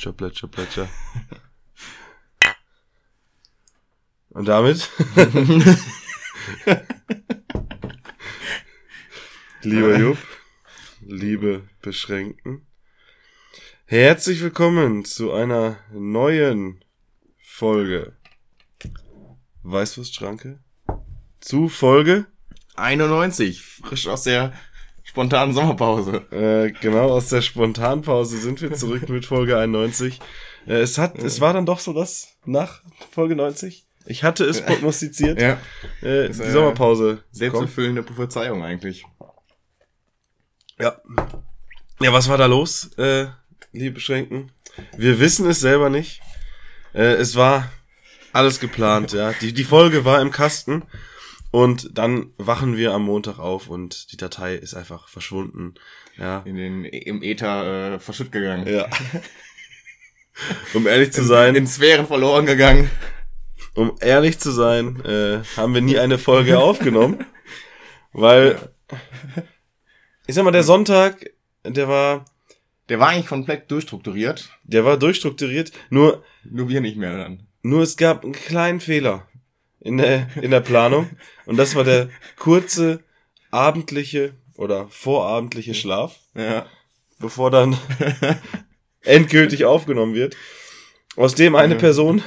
Plätscher, plätscher, plätscher. Und damit? Lieber Jupp, liebe Beschränkten, herzlich willkommen zu einer neuen Folge Weißwurstschranke. Zu Folge, 91, frisch aus der spontanen Sommerpause. äh, genau aus der Spontanpause sind wir zurück mit Folge 91. Äh, es hat, es war dann doch so das nach Folge 90. Ich hatte es prognostiziert. Ja, Äh, die äh, Sommerpause. selbsterfüllende Prophezeiung eigentlich. Ja. Ja, was war da los, äh, liebe Beschränken? Wir wissen es selber nicht. Äh, es war alles geplant, ja. Die, die Folge war im Kasten und dann wachen wir am Montag auf und die Datei ist einfach verschwunden. Ja. In den, Im Äther äh, verschütt gegangen. Ja. um ehrlich zu sein, In Sphären verloren gegangen. um ehrlich zu sein, äh, haben wir nie eine Folge aufgenommen, weil ich sag mal, der Sonntag, der war, Der war eigentlich komplett durchstrukturiert. der war durchstrukturiert, nur Nur wir nicht mehr dann. Nur es gab einen kleinen Fehler in der, in der Planung. Und das war der kurze abendliche oder vorabendliche Schlaf, Ja. bevor dann endgültig aufgenommen wird. Aus dem eine Ja. Person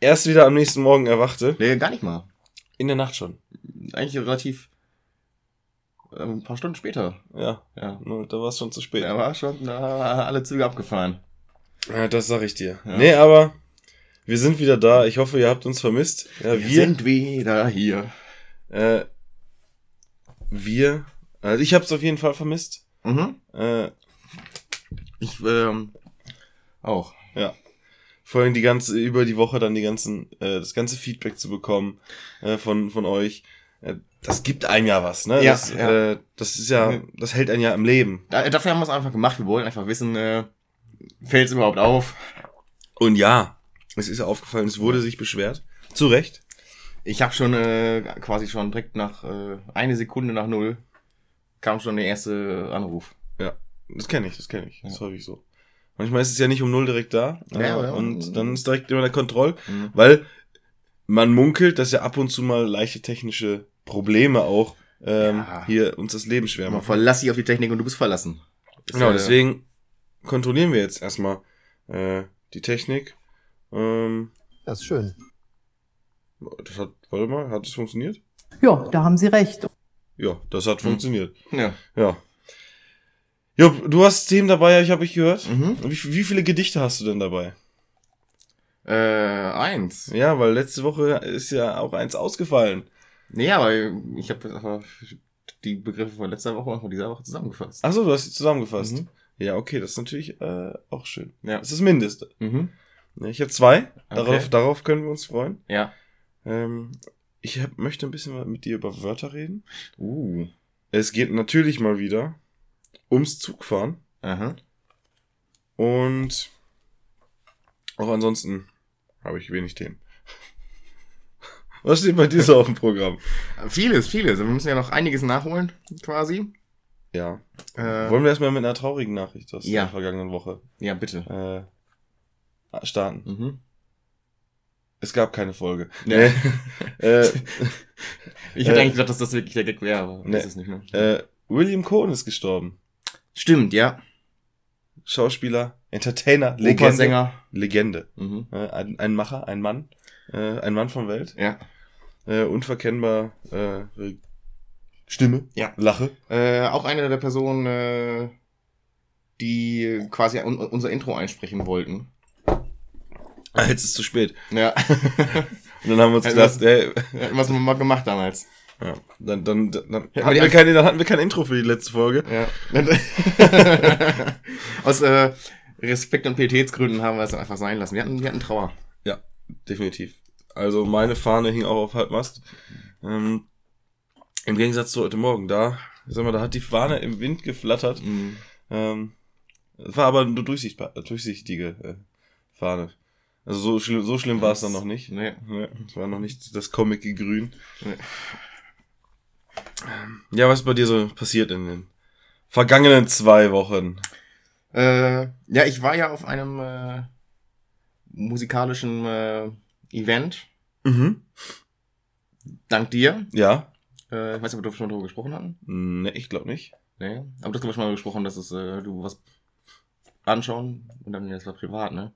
erst wieder am nächsten Morgen erwachte. Nee, gar nicht mal. In der Nacht schon. Eigentlich relativ äh, ein paar Stunden später. Ja, Ja. nur da war es schon zu spät. Da war schon da alle Züge abgefahren. Ja, das sag ich dir. Ja. Nee, aber wir sind wieder da. Ich hoffe, ihr habt uns vermisst. Ja, Wir sind wieder hier. Äh, wir. Also ich hab's auf jeden Fall vermisst. Mhm. Äh, Ich, ähm, auch. ja. Vor allem die ganze, über die Woche dann die ganzen, äh, das ganze Feedback zu bekommen äh, von, von euch. Äh, das gibt einem ja was, ne? Ja, das, ja. Äh, das ist ja, das hält einen ja im Leben. Da, dafür haben wir es einfach gemacht. Wir wollen einfach wissen, äh, fällt es überhaupt auf? Und ja, es ist aufgefallen, es wurde sich beschwert. Zu Recht. Ich habe schon äh, quasi schon direkt nach äh, eine Sekunde nach null kam schon der erste Anruf. Ja, das kenne ich, das kenne ich. Das ist Ja. häufig so. Manchmal ist es ja nicht um null direkt da. Ja, äh, ja. Und dann ist direkt immer der Kontroll. Mhm. Weil man munkelt, dass ja ab und zu mal leichte technische Probleme auch ähm, Ja. hier uns das Leben schwer Man machen. verlass dich auf die Technik und du bist verlassen. Ist Genau, deswegen kontrollieren wir jetzt erstmal äh, die Technik. Ähm, Das ist schön. das hat, warte mal, hat es funktioniert? Ja, da haben Sie recht. Ja, das hat Hm. funktioniert. Ja. Ja. Jupp, du hast Themen dabei, ich habe ich gehört. Mhm. Wie, wie viele Gedichte hast du denn dabei? Äh, eins. Ja, weil letzte Woche ist ja auch eins ausgefallen. Nee, aber ich habe einfach die Begriffe von letzter Woche und von dieser Woche zusammengefasst. Ach so, du hast sie zusammengefasst. Mhm. Ja, okay, das ist natürlich äh, auch schön. Ja. Das ist das Mindeste. Mhm. Ne, Ich habe zwei. Darauf, Okay. darauf können wir uns freuen. Ja. Ähm, ich hab, möchte ein bisschen mit dir über Wörter reden. Uh. Es geht natürlich mal wieder ums Zugfahren. Aha. Und auch ansonsten habe ich wenig Themen. Was steht bei dir so auf dem Programm? Vieles, vieles. Wir müssen ja noch einiges nachholen, quasi. Ja. Äh, Wollen wir erstmal mit einer traurigen Nachricht aus Ja. der vergangenen Woche ja, bitte. äh, starten? Mhm. Es gab keine Folge. Nee. äh, Ich hätte Äh, eigentlich gedacht, dass das wirklich der Gag wäre, aber Nee. das ist nicht mehr. äh, William Cohn ist gestorben. Stimmt, ja. Schauspieler, Entertainer, Legende. Opernsänger. Legende. Mhm. Äh, ein, ein Macher, ein Mann. Äh, ein Mann von Welt. Ja. Äh, unverkennbar Stimme. Ja. Lache. Auch eine der Personen, die quasi un unser Intro einsprechen wollten. Ah, jetzt ist es zu spät. Ja. Und dann haben wir uns gedacht, ey, Was haben wir mal gemacht damals. ja, dann, dann, dann, dann, hatten wir keine, dann hatten wir kein Intro für die letzte Folge. Ja. Aus, äh, Respekt und Pietätsgründen haben wir es einfach sein lassen. Wir hatten, wir hatten Trauer. Ja, definitiv. Also meine Fahne hing auch auf Halbmast. Ähm, Im Gegensatz zu heute Morgen, da, sag mal, da hat die Fahne im Wind geflattert. Ähm, es war aber eine durchsichtbar, durchsichtige äh, Fahne. Also so schlimm, so schlimm war es dann noch nicht. Nee. Ja, es war noch nicht das comic Grün. Nee. Ähm, Ja, was ist bei dir so passiert in den vergangenen zwei Wochen? Äh, ja, ich war ja auf einem äh, musikalischen äh, Event. Mhm. Dank dir. Ja. Äh, ich weiß nicht, ob wir schon darüber gesprochen hatten. Ne, ich glaube nicht. Nee. Aber das haben wir schon mal gesprochen, dass es, äh, du was anschauen und dann das war privat, ne?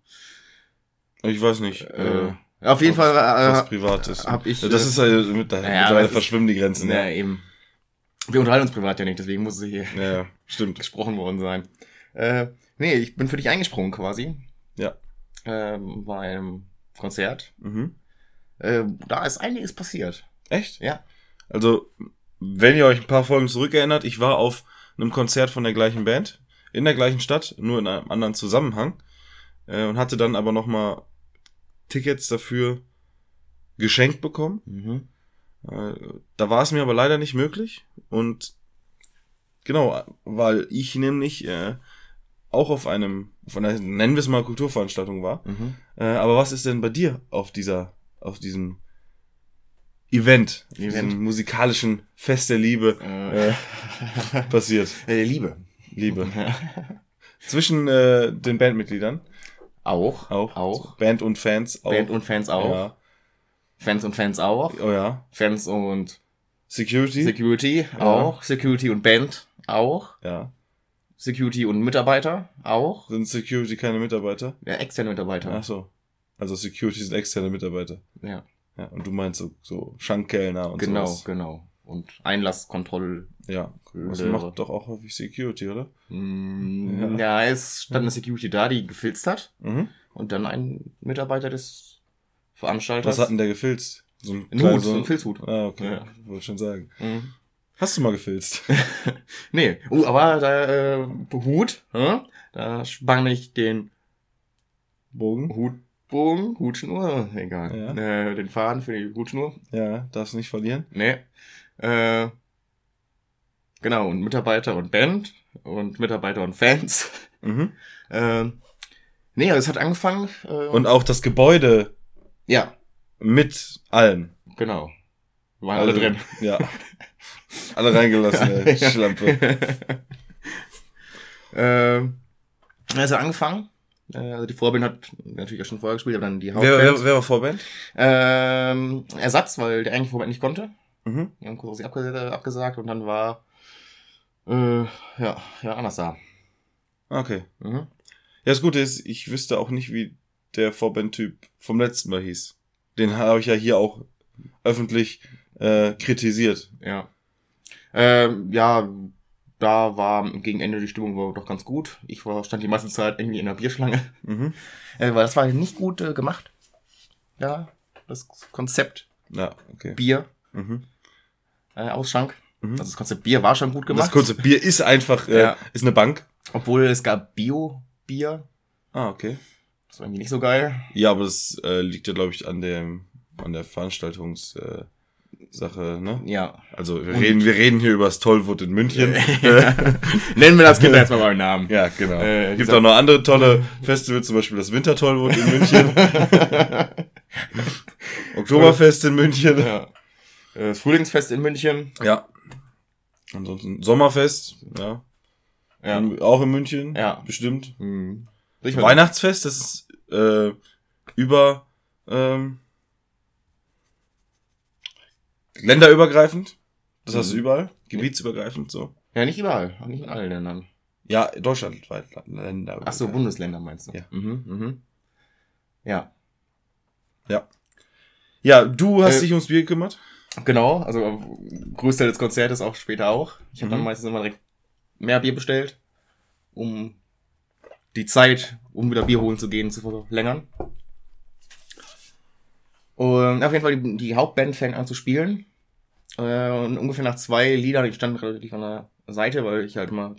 Ich weiß nicht. Äh, Äh, auf jeden Fall was äh, Privates. hab ich, das äh, ist halt mit, da, ja, mittlerweile verschwimmen die Grenzen. ja, Ja, eben. Wir unterhalten uns privat ja nicht, deswegen muss es hier ja, ja stimmt. gesprochen worden sein. Äh, nee, ich bin für dich eingesprungen quasi. Ja. Ähm, bei einem Konzert. Mhm. Äh, da ist einiges passiert. Echt? Ja. Also, wenn ihr euch ein paar Folgen zurückerinnert, ich war auf einem Konzert von der gleichen Band, in der gleichen Stadt, nur in einem anderen Zusammenhang, äh, und hatte dann aber nochmal Tickets dafür geschenkt bekommen. Mhm. Äh, Da war es mir aber leider nicht möglich. Und genau, weil ich nämlich äh, auch auf einem, auf einer, nennen wir es mal Kulturveranstaltung war. Mhm. Äh, aber was ist denn bei dir auf dieser, auf diesem Event, auf Event. diesem musikalischen Fest der Liebe Äh, äh, passiert? äh, Liebe. Liebe. Zwischen den Bandmitgliedern Auch. auch. Auch. Band und Fans auch. Band und Fans auch. Ja. Fans und Fans auch. Oh ja. Fans und Security. Security auch. Security und Band auch. ja. Security und Mitarbeiter auch. Sind Security keine Mitarbeiter? Ja, externe Mitarbeiter. Ach so. Also Security sind externe Mitarbeiter. Ja, Ja, und du meinst so, so Schankkellner und genau, sowas. genau. Und Einlasskontroll. Ja. Das macht doch auch häufig Security, oder? Mm, ja. es stand eine Security da, die gefilzt hat. Mhm. Und dann ein Mitarbeiter des Veranstalters. Was hat denn der gefilzt? So ein, Hut, so ein Filzhut. Ah, okay. Ja. Wollte schon sagen. Mhm. Hast du mal gefilzt? Nee, uh, aber da äh, Hut, hä? da spann ich den Bogen? Hutbogen, Hutschnur, egal. Ja. Äh, den Faden für die Hutschnur. Ja, darfst nicht verlieren. Nee. Äh, genau, und Mitarbeiter und Band und Mitarbeiter und Fans. Mhm. Äh, nee, es hat angefangen. Äh, Und auch das Gebäude ja, mit allem. genau. Waren alle Also, drin. Ja. Alle reingelassen, ey. Schlampe. es hat angefangen. Äh, Also die Vorband hat natürlich auch schon vorher gespielt, aber dann die Wer, Hauptband. wer, wer war Vorband? Ähm, Ersatz, weil der eigentlich Vorband nicht konnte. Mhm. Die haben kurz abge abgesagt und dann war äh, ja, ja, anders da. Okay. Mhm. Ja, das Gute ist, ich wüsste auch nicht, wie der Vorband-Typ vom letzten Mal hieß. Den habe ich ja hier auch öffentlich äh, kritisiert. Ja. Ähm, ja, da war gegen Ende die Stimmung war doch ganz gut. Ich war, stand die meiste Zeit irgendwie in der Bierschlange. Mhm. Äh, weil das war nicht gut äh, gemacht. Ja, das Konzept Ja, okay. Bier, Mhm. äh, Ausschank. Mhm. Also das Konzept Bier war schon gut gemacht. Das kurze Bier ist einfach, äh, Ja. ist eine Bank. Obwohl es gab Bio-Bier. Ah, okay. Das war irgendwie nicht so geil. Ja, aber das äh, liegt ja, glaube ich, an dem, an der Veranstaltungssache, äh, Sache, ne? Ja. Also wir Und- reden, wir reden hier über das Tollwood in München. Nennen wir das Kind jetzt mal beim Namen. ja, genau. Äh, Gibt auch noch andere tolle Festivals, zum Beispiel das Wintertollwood in München, Oktoberfest in München. ja. Äh, Das Frühlingsfest in München. Ja. Ansonsten Sommerfest, ja. Ja. In- Auch in München. Ja. Bestimmt. Hm. Sicher. Weihnachtsfest, das ist äh, über ähm, länderübergreifend. Das du Mhm. überall. Gebietsübergreifend so. Ja, nicht überall. Auch nicht in allen Ländern. Ja, deutschlandweit Länder. Ach so, Bundesländer meinst du? Ja. Mhm, mhm. Ja. Ja, du hast Äh, dich ums Bier gekümmert. Genau, also Großteil des Konzertes auch später auch. Ich habe dann Mhm. meistens immer direkt mehr Bier bestellt, um die Zeit, um wieder Bier holen zu gehen, zu verlängern. Und auf jeden Fall, die, die Hauptband fängt an zu spielen. Äh, und ungefähr nach zwei Liedern, ich stand relativ an der Seite, weil ich halt immer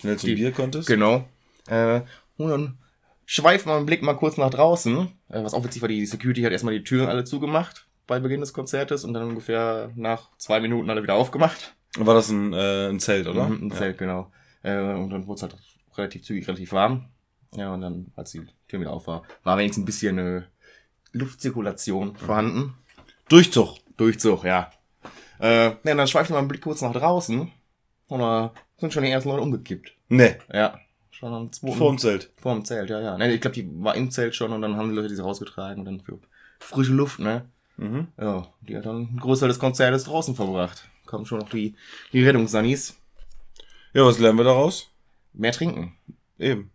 Schnell zum Bier konntest. Genau. Äh, Und dann schweift man den Blick mal kurz nach draußen. Äh, was auch witzig war, die Security hat erstmal die Türen alle zugemacht bei Beginn des Konzertes und dann ungefähr nach zwei Minuten alle wieder aufgemacht. War das ein, äh, ein Zelt, oder? Mhm, Ein Zelt, genau. Äh, und dann wurde es halt relativ zügig, relativ warm. Ja, und dann, als die Tür wieder auf war, war wenigstens ein bisschen äh, Luftzirkulation vorhanden. Ja. Durchzug. Durchzug, ja. Äh, ja, dann schweift man den Blick kurz nach draußen und da sind schon die ersten Leute umgekippt. Nee. Ja. Schon am zweiten. Vorm Zelt. Vorm Zelt, ja, ja. Ne, ich glaube, die war im Zelt schon und dann haben die Leute diese rausgetragen und dann für frische Luft, ne? Mhm. Ja, die hat dann einen Großteil des Konzertes draußen verbracht. Kommen schon noch die, die Rettungssannis. Ja, was lernen wir daraus? Mehr trinken. Eben.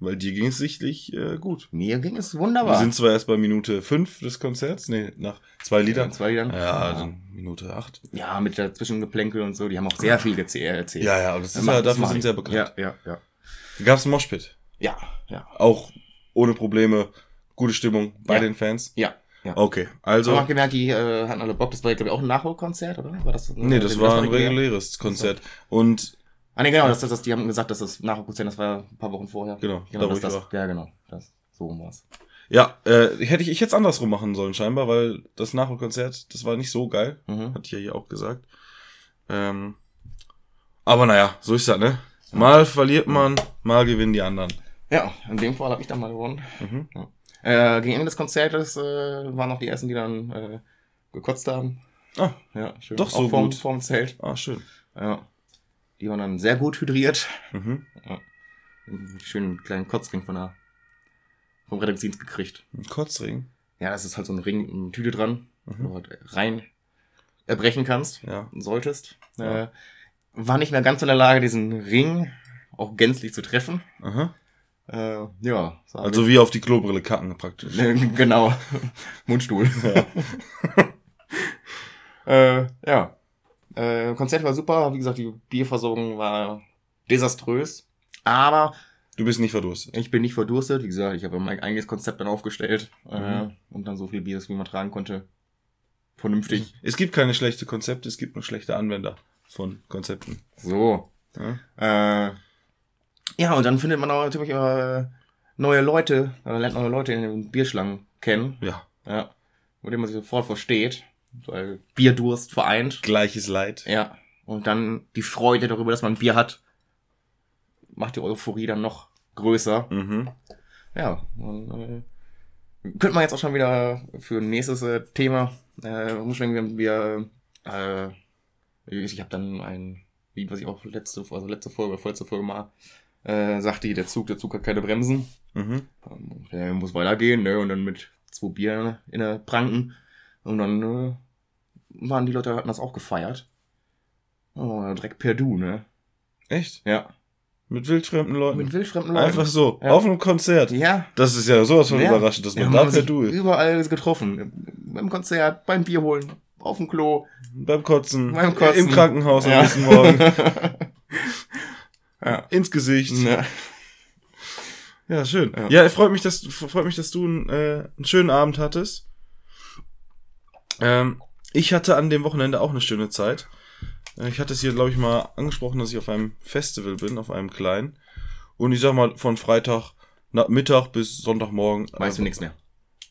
Ja. Weil dir ging es sichtlich äh, gut. Mir ging es Wir wunderbar. sind zwar erst bei Minute 5 des Konzerts, nee, nach zwei Liedern. Zwei Liedern. Ja, dann Minute 8. Ja, mit der Zwischengeplänkel und so, die haben auch sehr viel geze- erzählt. Ja, ja, aber das ist ja, das dafür sind sie ja bekannt. Ja, ja, ja. Gab's ein Moshpit. Ja, ja. Auch ohne Probleme, gute Stimmung bei Ja. den Fans. Ja, ja. Okay, Also, also. ich habe gemerkt, die äh, hatten alle Bock. Das war, glaube ich, auch ein Nachholkonzert, oder? War das, Nee, das war ein regulär? reguläres Konzert. Und Ah, nee, genau, das, das, das, die haben gesagt, dass das Nachholkonzert, das war ein paar Wochen vorher. Genau, genau da das, ich das, Ja, genau. Das, so war's. ja, äh, hätte ich, ich es andersrum machen sollen, scheinbar, weil das Nachholkonzert, das war nicht so geil. Mhm. Hatte ich ja hier auch gesagt. Ähm, aber naja, so ist das, ne? Mal verliert man, mal gewinnen die anderen. Ja, in dem Fall habe ich dann mal gewonnen. Mhm. Ja. Äh, gegen Ende des Konzertes äh, waren noch die ersten, die dann äh, gekotzt haben. Ah, Ja, schön. Doch so Auch vorm, gut. vorm Zelt. ah, schön. Ja. Die waren dann sehr gut hydriert. Mhm. Einen schönen kleinen Kotzring von der, vom Rettungsdienst gekriegt. Ein Kotzring. Ja, das ist halt so ein Ring, eine Tüte dran, Mhm. wo du halt rein erbrechen kannst, Ja. solltest. Ja. Äh, war nicht mehr ganz in der Lage, diesen Ring auch gänzlich zu treffen. Aha. Äh, ja. Also wie auf die Klobrille kacken praktisch. Genau. Mundstuhl. äh, ja. Äh, Konzert war super. Wie gesagt, die Bierversorgung war desaströs. Aber Du bist nicht verdurstet. ich bin nicht verdurstet. Wie gesagt, ich habe mein eigenes Konzept dann aufgestellt. Äh, Mhm. und dann so viel Bier, wie man tragen konnte. Vernünftig. Es gibt keine schlechte Konzepte, es gibt nur schlechte Anwender von Konzepten. So. Ja? Äh, ja, und dann findet man auch natürlich äh, neue Leute, oder lernt neue Leute in den Bierschlangen kennen. ja. Ja. Mit denen man sich sofort versteht. Weil Bierdurst vereint. Gleiches Leid. Ja. Und dann die Freude darüber, dass man Bier hat, macht die Euphorie dann noch größer. Mhm. Ja. Und, äh, könnte man jetzt auch schon wieder für ein nächstes äh, Thema äh, umschwenken, wenn wir äh, ich habe dann ein Lied, was ich auch letzte, also letzte Folge, vorletzte Folge mal äh, sagte, der Zug, der Zug hat keine Bremsen. Mhm. Ähm, Der muss weitergehen, ne? Und dann mit zwei Bier in der Pranken. Und dann äh, waren die Leute, hatten das auch gefeiert. Oh, direkt per Du, ne? Echt? Ja. Mit wildfremden Leuten? Mit wildfremden Leuten. Einfach so, Ja. auf einem Konzert. Ja. Das ist ja sowas von ja. überraschend, dass Ja, man man da per Du ist. Überall getroffen. Beim Konzert, beim Bier holen, auf dem Klo. Beim Kotzen, Beim Kotzen. im Krankenhaus am Ja. nächsten Morgen, ja. ins Gesicht. Ne. Ja, schön. Ja. Ja, freut mich, dass freut mich, dass du einen, äh, einen schönen Abend hattest. Ähm, ich hatte an dem Wochenende auch eine schöne Zeit. Äh, Ich hatte es hier, glaube ich, mal angesprochen, dass ich auf einem Festival bin, auf einem kleinen. Und ich sag mal, von Freitag Mittag bis Sonntagmorgen. Weißt du äh, nichts mehr.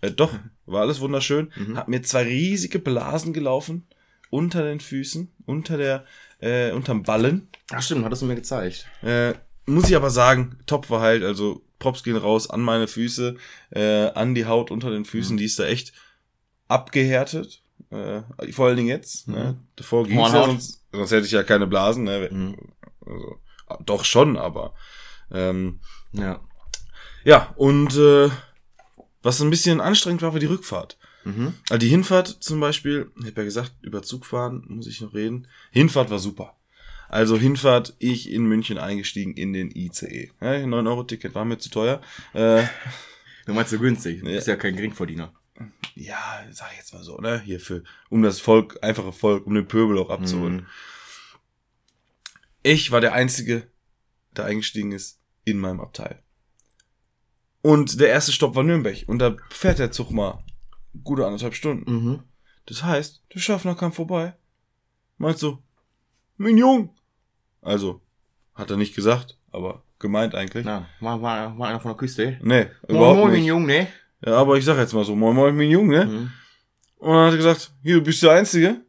Äh, doch, war alles wunderschön. Mhm. Hab mir zwei riesige Blasen gelaufen unter den Füßen, unter der, äh, unterm Ballen. Ach stimmt, hattest du mir gezeigt. Äh, muss ich aber sagen, top verheilt. Also Props gehen raus an meine Füße, äh, an die Haut unter den Füßen. Die ist da echt abgehärtet. Äh, vor allen Dingen jetzt. Ne? Davor ging's ja, Hornhaut. sonst, sonst hätte ich ja keine Blasen. Ne? Mhm. Also, doch schon, aber ähm, Ja. ja, und äh, was ein bisschen anstrengend war, war die Rückfahrt. Mhm. Also die Hinfahrt zum Beispiel, ich habe ja gesagt, über Zug fahren muss ich noch reden. Hinfahrt war super. Also Hinfahrt, ich in München eingestiegen in den ICE. Ja, 9-Euro-Ticket war mir zu teuer. Äh, Du meinst so günstig. Du Ja. bist ja kein Geringverdiener. Ja, sag ich jetzt mal so, ne? Hier für, um das Volk, einfache Volk, um den Pöbel auch abzuholen. Mhm. Ich war der Einzige, der eingestiegen ist in meinem Abteil. Und der erste Stopp war Nürnberg. Und da fährt der Zug mal gute anderthalb Stunden. Mhm. Das heißt, der Schaffner kam vorbei. Meint so, mein Jung. Also, hat er nicht gesagt, aber gemeint eigentlich. Na, war, war, war einer von der Küste. Nee, Moin, überhaupt moin, mein nicht. Junge, ne? Ja, aber ich sag jetzt mal so, moin moin, mein Junge, ne? Mhm. Und dann hat er gesagt, hier, du bist der Einzige.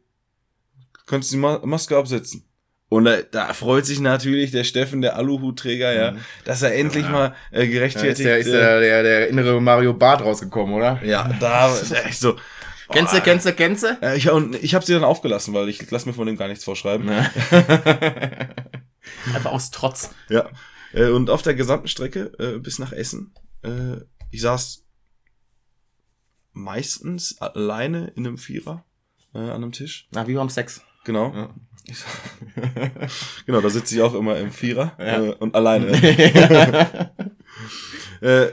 Kannst die Ma Maske absetzen. Und da, da freut sich natürlich der Steffen, der Aluhutträger, ja, dass er endlich mal äh, Da ist, gerechtfertigt. der, ist äh, der, der, der innere Mario Bart rausgekommen, oder? ja, da da echt so. Kennst du, kennst du, kennst du? Äh, ich, und ich habe sie dann aufgelassen, weil ich lass mir von dem gar nichts vorschreiben. Einfach aus Trotz. Ja. Äh, und auf der gesamten Strecke äh, bis nach Essen, äh, ich saß meistens alleine in einem Vierer äh, an einem Tisch. Na, wie beim Sex. Genau. Ja. Genau, da sitze ich auch immer im Vierer Ja. äh, und alleine. äh,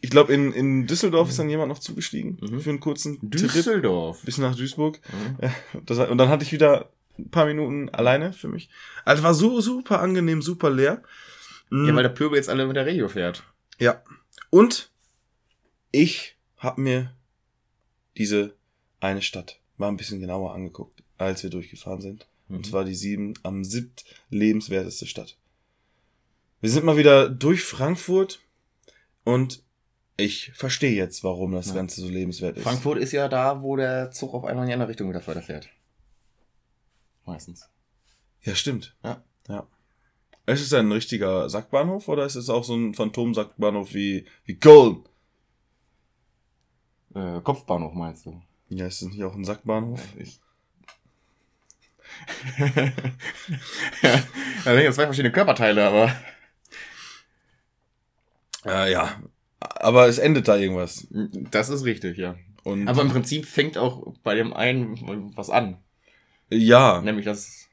ich glaube, in, in Düsseldorf ist dann jemand noch zugestiegen Mhm. für einen kurzen Trip Düsseldorf. bis nach Duisburg. Mhm. Ja, das, und dann hatte ich wieder ein paar Minuten alleine für mich. Also war so super angenehm, super leer. Ja, weil der Pöbel jetzt alle mit der Regio fährt. ja. Und ich habe mir diese eine Stadt mal ein bisschen genauer angeguckt, als wir durchgefahren sind. Mhm. Und zwar die sieben, am siebt lebenswerteste Stadt. Wir sind mal wieder durch Frankfurt und ich verstehe jetzt, warum das Ja. Ganze so lebenswert ist. Frankfurt ist ja da, wo der Zug auf einmal in die andere Richtung wieder weiterfährt. Meistens. Ja, stimmt. Ja. Ja. Ist es ein richtiger Sackbahnhof oder ist es auch so ein Phantomsackbahnhof wie, wie Köln? Äh, Kopfbahnhof meinst du? Ja, ist es nicht auch ein Sackbahnhof? Ich. ja, da sind jetzt zwei verschiedene Körperteile, aber Äh, ja. Aber es endet da irgendwas. das ist richtig, ja. Und Aber im Prinzip fängt auch bei dem einen was an. ja, Nämlich das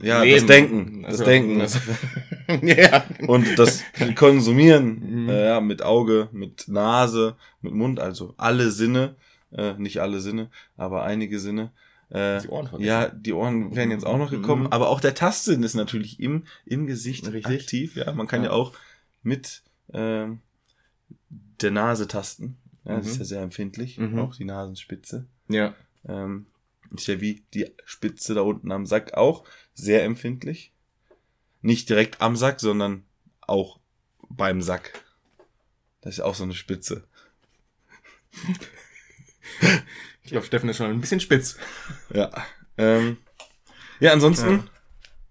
ja, Leben. das Denken. Das Also, Denken. das- ja. Und das Konsumieren Mhm. äh, ja, mit Auge, mit Nase, mit Mund, also alle Sinne, äh, nicht alle Sinne, aber einige Sinne. Äh, Die Ohren ja, die Ohren wären jetzt auch noch gekommen, Mhm. aber auch der Tastsinn ist natürlich im, im Gesicht Richtig. aktiv. Ja, man kann ja, Ja. auch mit ähm, der Nase tasten. Ja, Das Mhm. ist ja sehr empfindlich, Mhm. auch die Nasenspitze. Ja. Ähm, ist ja wie die Spitze da unten am Sack auch sehr empfindlich. Nicht direkt am Sack, sondern auch beim Sack. Das ist ja auch so eine Spitze. Ich glaube, Steffen ist schon ein bisschen spitz. Ja. Ähm, ja, ansonsten,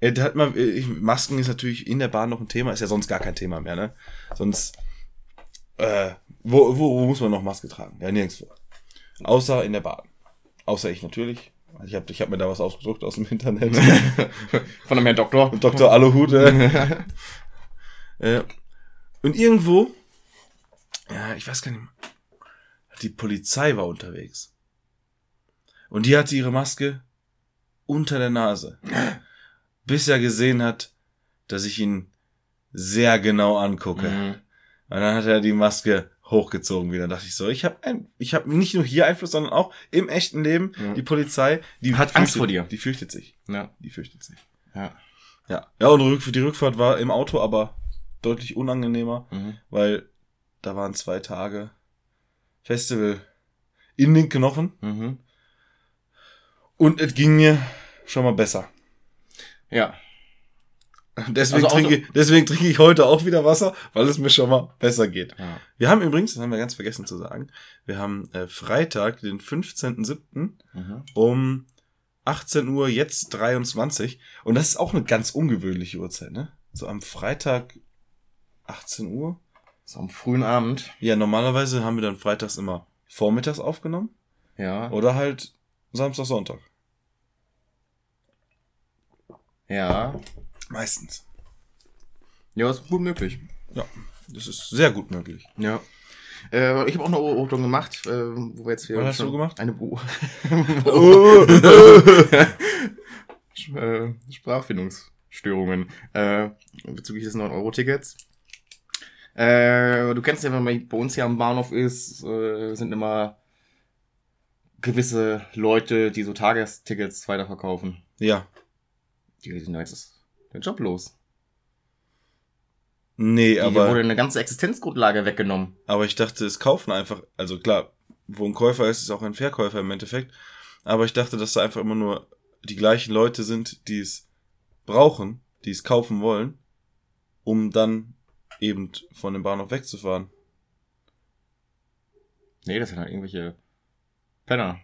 ja. der hat mal, ich, Masken ist natürlich in der Bahn noch ein Thema, ist ja sonst gar kein Thema mehr, ne? Sonst, äh, wo, wo, wo muss man noch Maske tragen? Ja, nirgendwo. Außer in der Bahn. Außer ich natürlich. Ich habe ich hab mir da was ausgedruckt aus dem Internet. Von dem Herrn Doktor. Dr. Aluhut. Äh. äh, und irgendwo, ja, ich weiß gar nicht, mehr, die Polizei war unterwegs. Und die hatte ihre Maske unter der Nase. Bis er gesehen hat, dass ich ihn sehr genau angucke. Mhm. Und dann hat er die Maske hochgezogen wieder. Da dachte ich so, ich habe ein, ich habe nicht nur hier Einfluss, sondern auch im echten Leben. Ja. Die Polizei, die Hat Angst vor dir. Die fürchtet sich. Ja. Die fürchtet sich. Ja. Ja. Ja, und die Rückfahrt war im Auto aber deutlich unangenehmer, Mhm. weil da waren zwei Tage Festival in den Knochen Mhm. und es ging mir schon mal besser. Ja. Deswegen, Also trinke, ich- deswegen trinke ich heute auch wieder Wasser, weil es mir schon mal besser geht. ja. Wir haben übrigens, das haben wir ganz vergessen zu sagen, wir haben äh, Freitag, den 15.07. Mhm. um 18 Uhr, jetzt 23. Und das ist auch eine ganz ungewöhnliche Uhrzeit, ne? So am Freitag 18 Uhr. So am frühen Abend. Ja, normalerweise haben wir dann freitags immer vormittags aufgenommen Ja. oder halt Samstag, Sonntag. Ja. Meistens. Ja, ist gut möglich. Ja, das ist sehr gut möglich. Ja. Äh, ich habe auch eine Beobachtung gemacht, äh, wo wir jetzt hier. Was hast du gemacht? Eine Bo Oh. äh, Sprachfindungsstörungen. Äh, bezüglich des 9-Euro-Tickets. Äh, du kennst ja, wenn man bei uns hier am Bahnhof ist, äh, sind immer gewisse Leute, die so Tagestickets weiterverkaufen. ja. Die sind jetzt den Job los. Nee, Die wurde aber, eine ganze Existenzgrundlage weggenommen. aber ich dachte, es kaufen einfach, also klar, wo ein Käufer ist, ist auch ein Verkäufer im Endeffekt. Aber ich dachte, dass da einfach immer nur die gleichen Leute sind, die es brauchen, die es kaufen wollen um dann eben von dem Bahnhof wegzufahren. Nee, das sind halt irgendwelche Penner.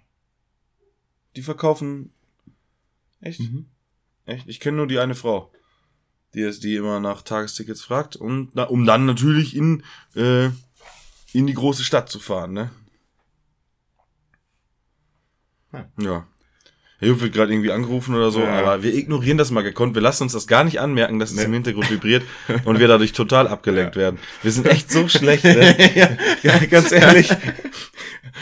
Die verkaufen. Echt? Echt? Ich kenne nur die eine Frau, die ist, die immer nach Tagestickets fragt, und na, um dann natürlich in, äh, in die große Stadt zu fahren, ne? Ja. Ja. Herr Jupp wird gerade irgendwie angerufen oder so, Ja. aber wir ignorieren das mal gekonnt. Wir lassen uns das gar nicht anmerken, dass es im Hintergrund vibriert und wir dadurch total abgelenkt werden. Wir sind echt so schlecht, ne? ja. Ganz ehrlich.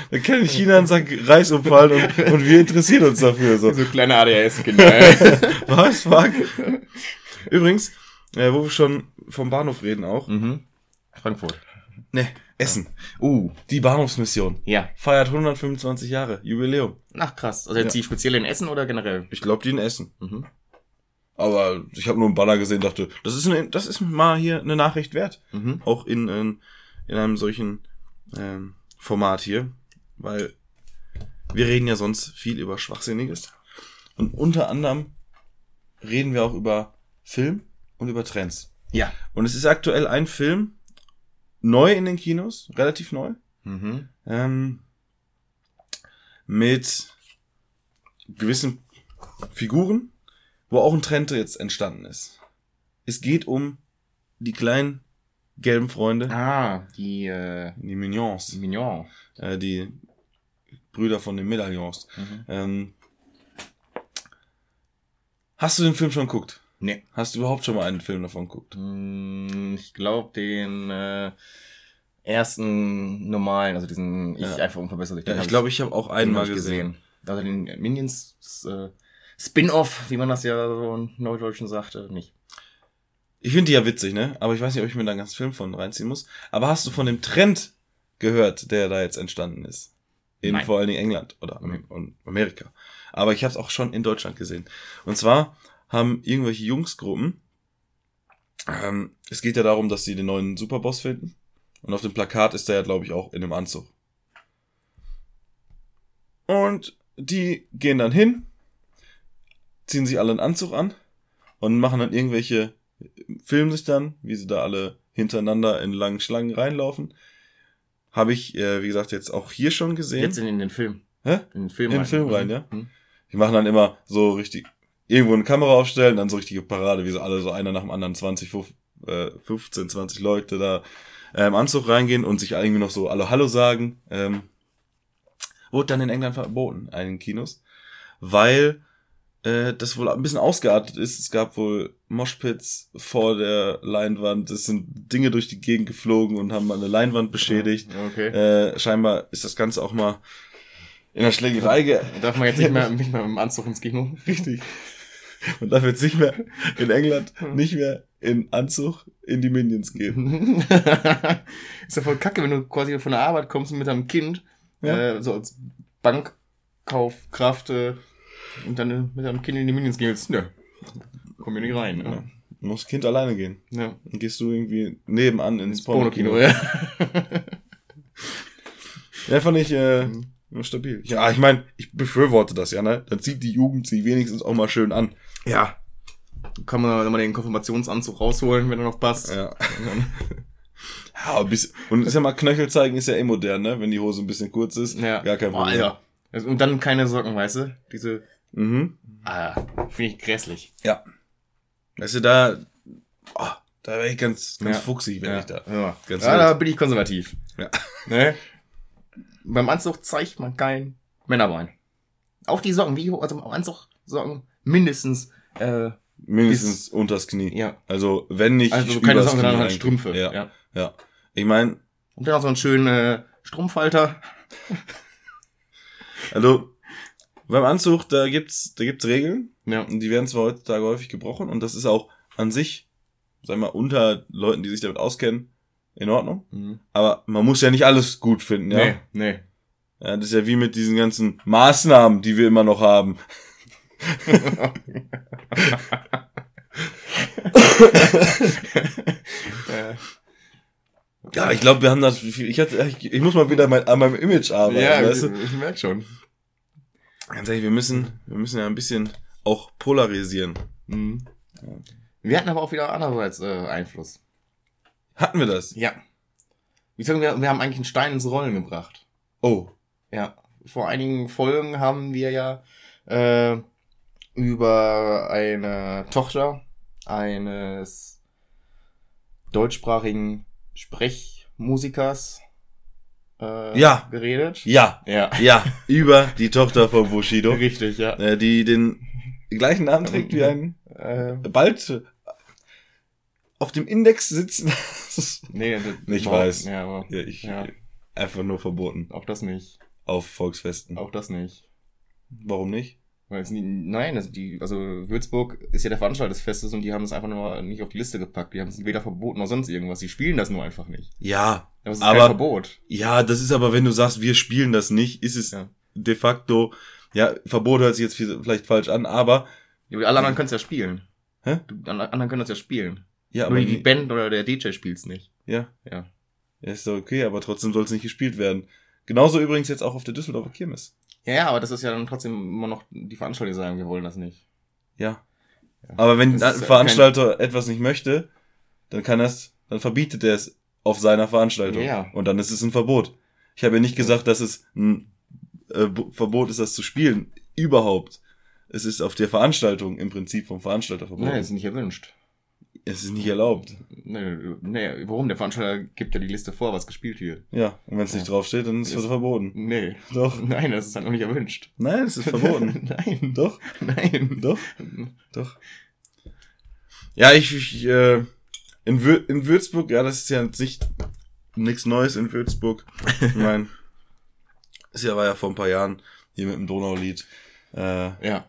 Da kann in China ein Sack Reis umfallen und, und wir interessieren uns dafür. So. So kleine ADHS-Kinder. Was? Fuck? Übrigens, äh, wo wir schon vom Bahnhof reden auch. mhm. Frankfurt. Ne, Essen. Uh, Die Bahnhofsmission. ja. Feiert 125 Jahre. Jubiläum. Ach krass. Also jetzt die speziell in Essen oder generell? Ich glaube, die in Essen. Mhm. Aber ich habe nur einen Banner gesehen, dachte, das ist, eine, das ist mal hier eine Nachricht wert. Mhm. Auch in, in, in einem solchen ähm, Format hier. Weil wir reden ja sonst viel über Schwachsinniges. Und unter anderem reden wir auch über Film und über Trends. Ja. Und es ist aktuell ein Film, neu in den Kinos, relativ neu, Mhm. ähm, mit gewissen Figuren, wo auch ein Trend jetzt entstanden ist. Es geht um die kleinen gelben Freunde, Ah, die, äh, die Mignons, Mignon. äh, die Brüder von den Medaillons. Mhm. Ähm, hast du den Film schon geguckt? Nee. Hast du überhaupt schon mal einen Film davon geguckt? Mm, Ich glaube den äh, ersten normalen, also diesen Ich Ja. einfach unverbessert. Ja, ich glaube, ich habe auch einmal gesehen. Also den Minions äh, Spin-off, wie man das ja so in Neudeutschen sagt, äh, nicht. Ich finde die ja witzig, ne? Aber ich weiß nicht, ob ich mir da einen ganzen Film von reinziehen muss. Aber hast du von dem Trend gehört, der da jetzt entstanden ist? In Nein. vor allen Dingen England oder Amerika. Aber ich habe es auch schon in Deutschland gesehen. Und zwar haben irgendwelche Jungsgruppen, ähm, es geht ja darum, dass sie den neuen Superboss finden. Und auf dem Plakat ist er ja, glaube ich, auch in einem Anzug. Und die gehen dann hin, ziehen sich alle einen Anzug an und machen dann irgendwelche filmen sich dann, wie sie da alle hintereinander in langen Schlangen reinlaufen. Habe ich, äh, wie gesagt, jetzt auch hier schon gesehen. Jetzt in, in den Film. Hä? In den Film In den Film rein, ja. Mhm. Die machen dann immer so richtig, irgendwo eine Kamera aufstellen, dann so richtige Parade, wie so alle so einer nach dem anderen 20, 5, äh, 15, 20 Leute da äh, im Anzug reingehen und sich irgendwie noch so alle Hallo sagen. Ähm, wurde dann in England verboten, in den Kinos, weil äh, das wohl ein bisschen ausgeartet ist. Es gab wohl Moshpits vor der Leinwand, es sind Dinge durch die Gegend geflogen und haben mal eine Leinwand beschädigt. Okay. Äh, scheinbar ist das Ganze auch mal in der Schlägerei ge Darf man jetzt nicht mehr, nicht mehr im Anzug ins Kino? Richtig. Man darf jetzt nicht mehr in England nicht mehr in Anzug in die Minions gehen. ist ja voll kacke, wenn du quasi von der Arbeit kommst mit deinem Kind, Ja. äh, so als Bankkaufkraft äh, und dann äh, mit deinem Kind in die Minions gehen willst. Nö, komm hier nicht rein. Ja. Ne? Muss Kind alleine gehen. Ja. Dann gehst du irgendwie nebenan ins Pornokino, Pornokino. ja. Ja, fand ich äh, Mhm. stabil. Ja, ich meine, ich befürworte das ja, ne? Dann zieht die Jugend sie wenigstens auch mal schön an. ja. Kann man dann mal den Konfirmationsanzug rausholen, wenn er noch passt. Ja. Ja, ein bisschen. Und ist ja mal Knöchel zeigen ist ja eh modern, ne? Wenn die Hose ein bisschen kurz ist. Ja. Gar kein Oh, Problem. Alter. Also, Und dann keine Socken, weißt du? Diese, Mhm. ah, finde ich grässlich. Ja. Weißt du, da, oh, da wäre ich ganz, ganz Ja. fuchsig, wenn ja. ich da. Ja, Ganz ja da bin ich konservativ. Ja. Ne? Beim Anzug zeigt man kein Männerbein. Auch die Socken, wie, also am Anzug Socken mindestens, äh, Mindestens unters Knie. ja. Also, wenn nicht. Also keine Socken, sondern halt. Strümpfe. Ja. ja. Ja. Ich meine, Und dann auch so einen schönen äh, Strumpfhalter. also, beim Anzug, da gibt's, da gibt's Regeln. Ja. Und die werden zwar heutzutage häufig gebrochen. Und das ist auch an sich, sag mal, unter Leuten, die sich damit auskennen, in Ordnung. Mhm. Aber man muss ja nicht alles gut finden, ja. Nee, nee. ja. Das ist ja wie mit diesen ganzen Maßnahmen, die wir immer noch haben. Ja, ich glaube, wir haben das, ich hatte, ich, ich muss mal wieder mein, an meinem Image arbeiten, ja, weißt du? ich, ich merk schon. Ganz ehrlich, wir müssen, wir müssen ja ein bisschen auch polarisieren. Mhm. Wir hatten aber auch wieder andererseits äh, Einfluss. Hatten wir das? Ja. Ich sage, wir, wir haben eigentlich einen Stein ins Rollen gebracht. Oh. Ja. Vor einigen Folgen haben wir ja äh, über eine Tochter eines deutschsprachigen Sprechmusikers äh, Ja. geredet. Ja. Ja. Ja. Über die Tochter von Bushido. Richtig, ja. Äh, die den gleichen Namen trägt wie ein Äh, bald auf dem Index sitzen. nee, Ich war- weiß. Ja, aber ja, ich, Ja. Einfach nur verboten. auch das nicht. Auf Volksfesten. Auch das nicht. Warum nicht? Es nein, das, die, also Würzburg ist ja der Veranstalter des Festes und die haben es einfach nur nicht auf die Liste gepackt. Die haben es weder verboten noch sonst irgendwas. Die spielen das nur einfach nicht. Ja. Aber es ist Aber- kein Verbot. Ja, das ist aber, wenn du sagst, wir spielen das nicht, ist es Ja. de facto, ja, Verbot hört sich jetzt viel- vielleicht falsch an, aber, Ja, alle anderen können es ja spielen. Hä? Du, alle anderen können das ja spielen. ja, nur aber, die, die Band oder der DJ spielt's nicht. ja, Ja. ja, ist doch okay, aber trotzdem soll es nicht gespielt werden. Genauso übrigens jetzt auch auf der Düsseldorfer Kirmes. Ja, ja, aber das ist ja dann trotzdem immer noch die Veranstalter, die sagen, wir wollen das nicht. Ja. Aber wenn Das ein Veranstalter etwas nicht möchte, dann kann das, dann verbietet er es auf seiner Veranstaltung. Ja. Und dann ist es ein Verbot. Ich habe ja nicht gesagt, dass es ein äh, Verbot ist, das zu spielen. Überhaupt. Es ist auf der Veranstaltung im Prinzip vom Veranstalter verboten. Nee, ist nicht erwünscht. Es ist nicht erlaubt. Nee, nee, warum? Der Veranstalter gibt ja die Liste vor, was gespielt wird. Ja, und wenn es nicht Ja. draufsteht, dann ist es verboten. Nee. Doch. Nein, das ist halt noch nicht erwünscht. Nein, es ist verboten. Nein. Doch, Nein. doch, doch. Ja, ich, ich äh, in, Wür in Würzburg, ja, das ist ja jetzt nicht nichts Neues in Würzburg. Ich meine, ja war ja vor ein paar Jahren hier mit dem Donaulied, äh, Ja.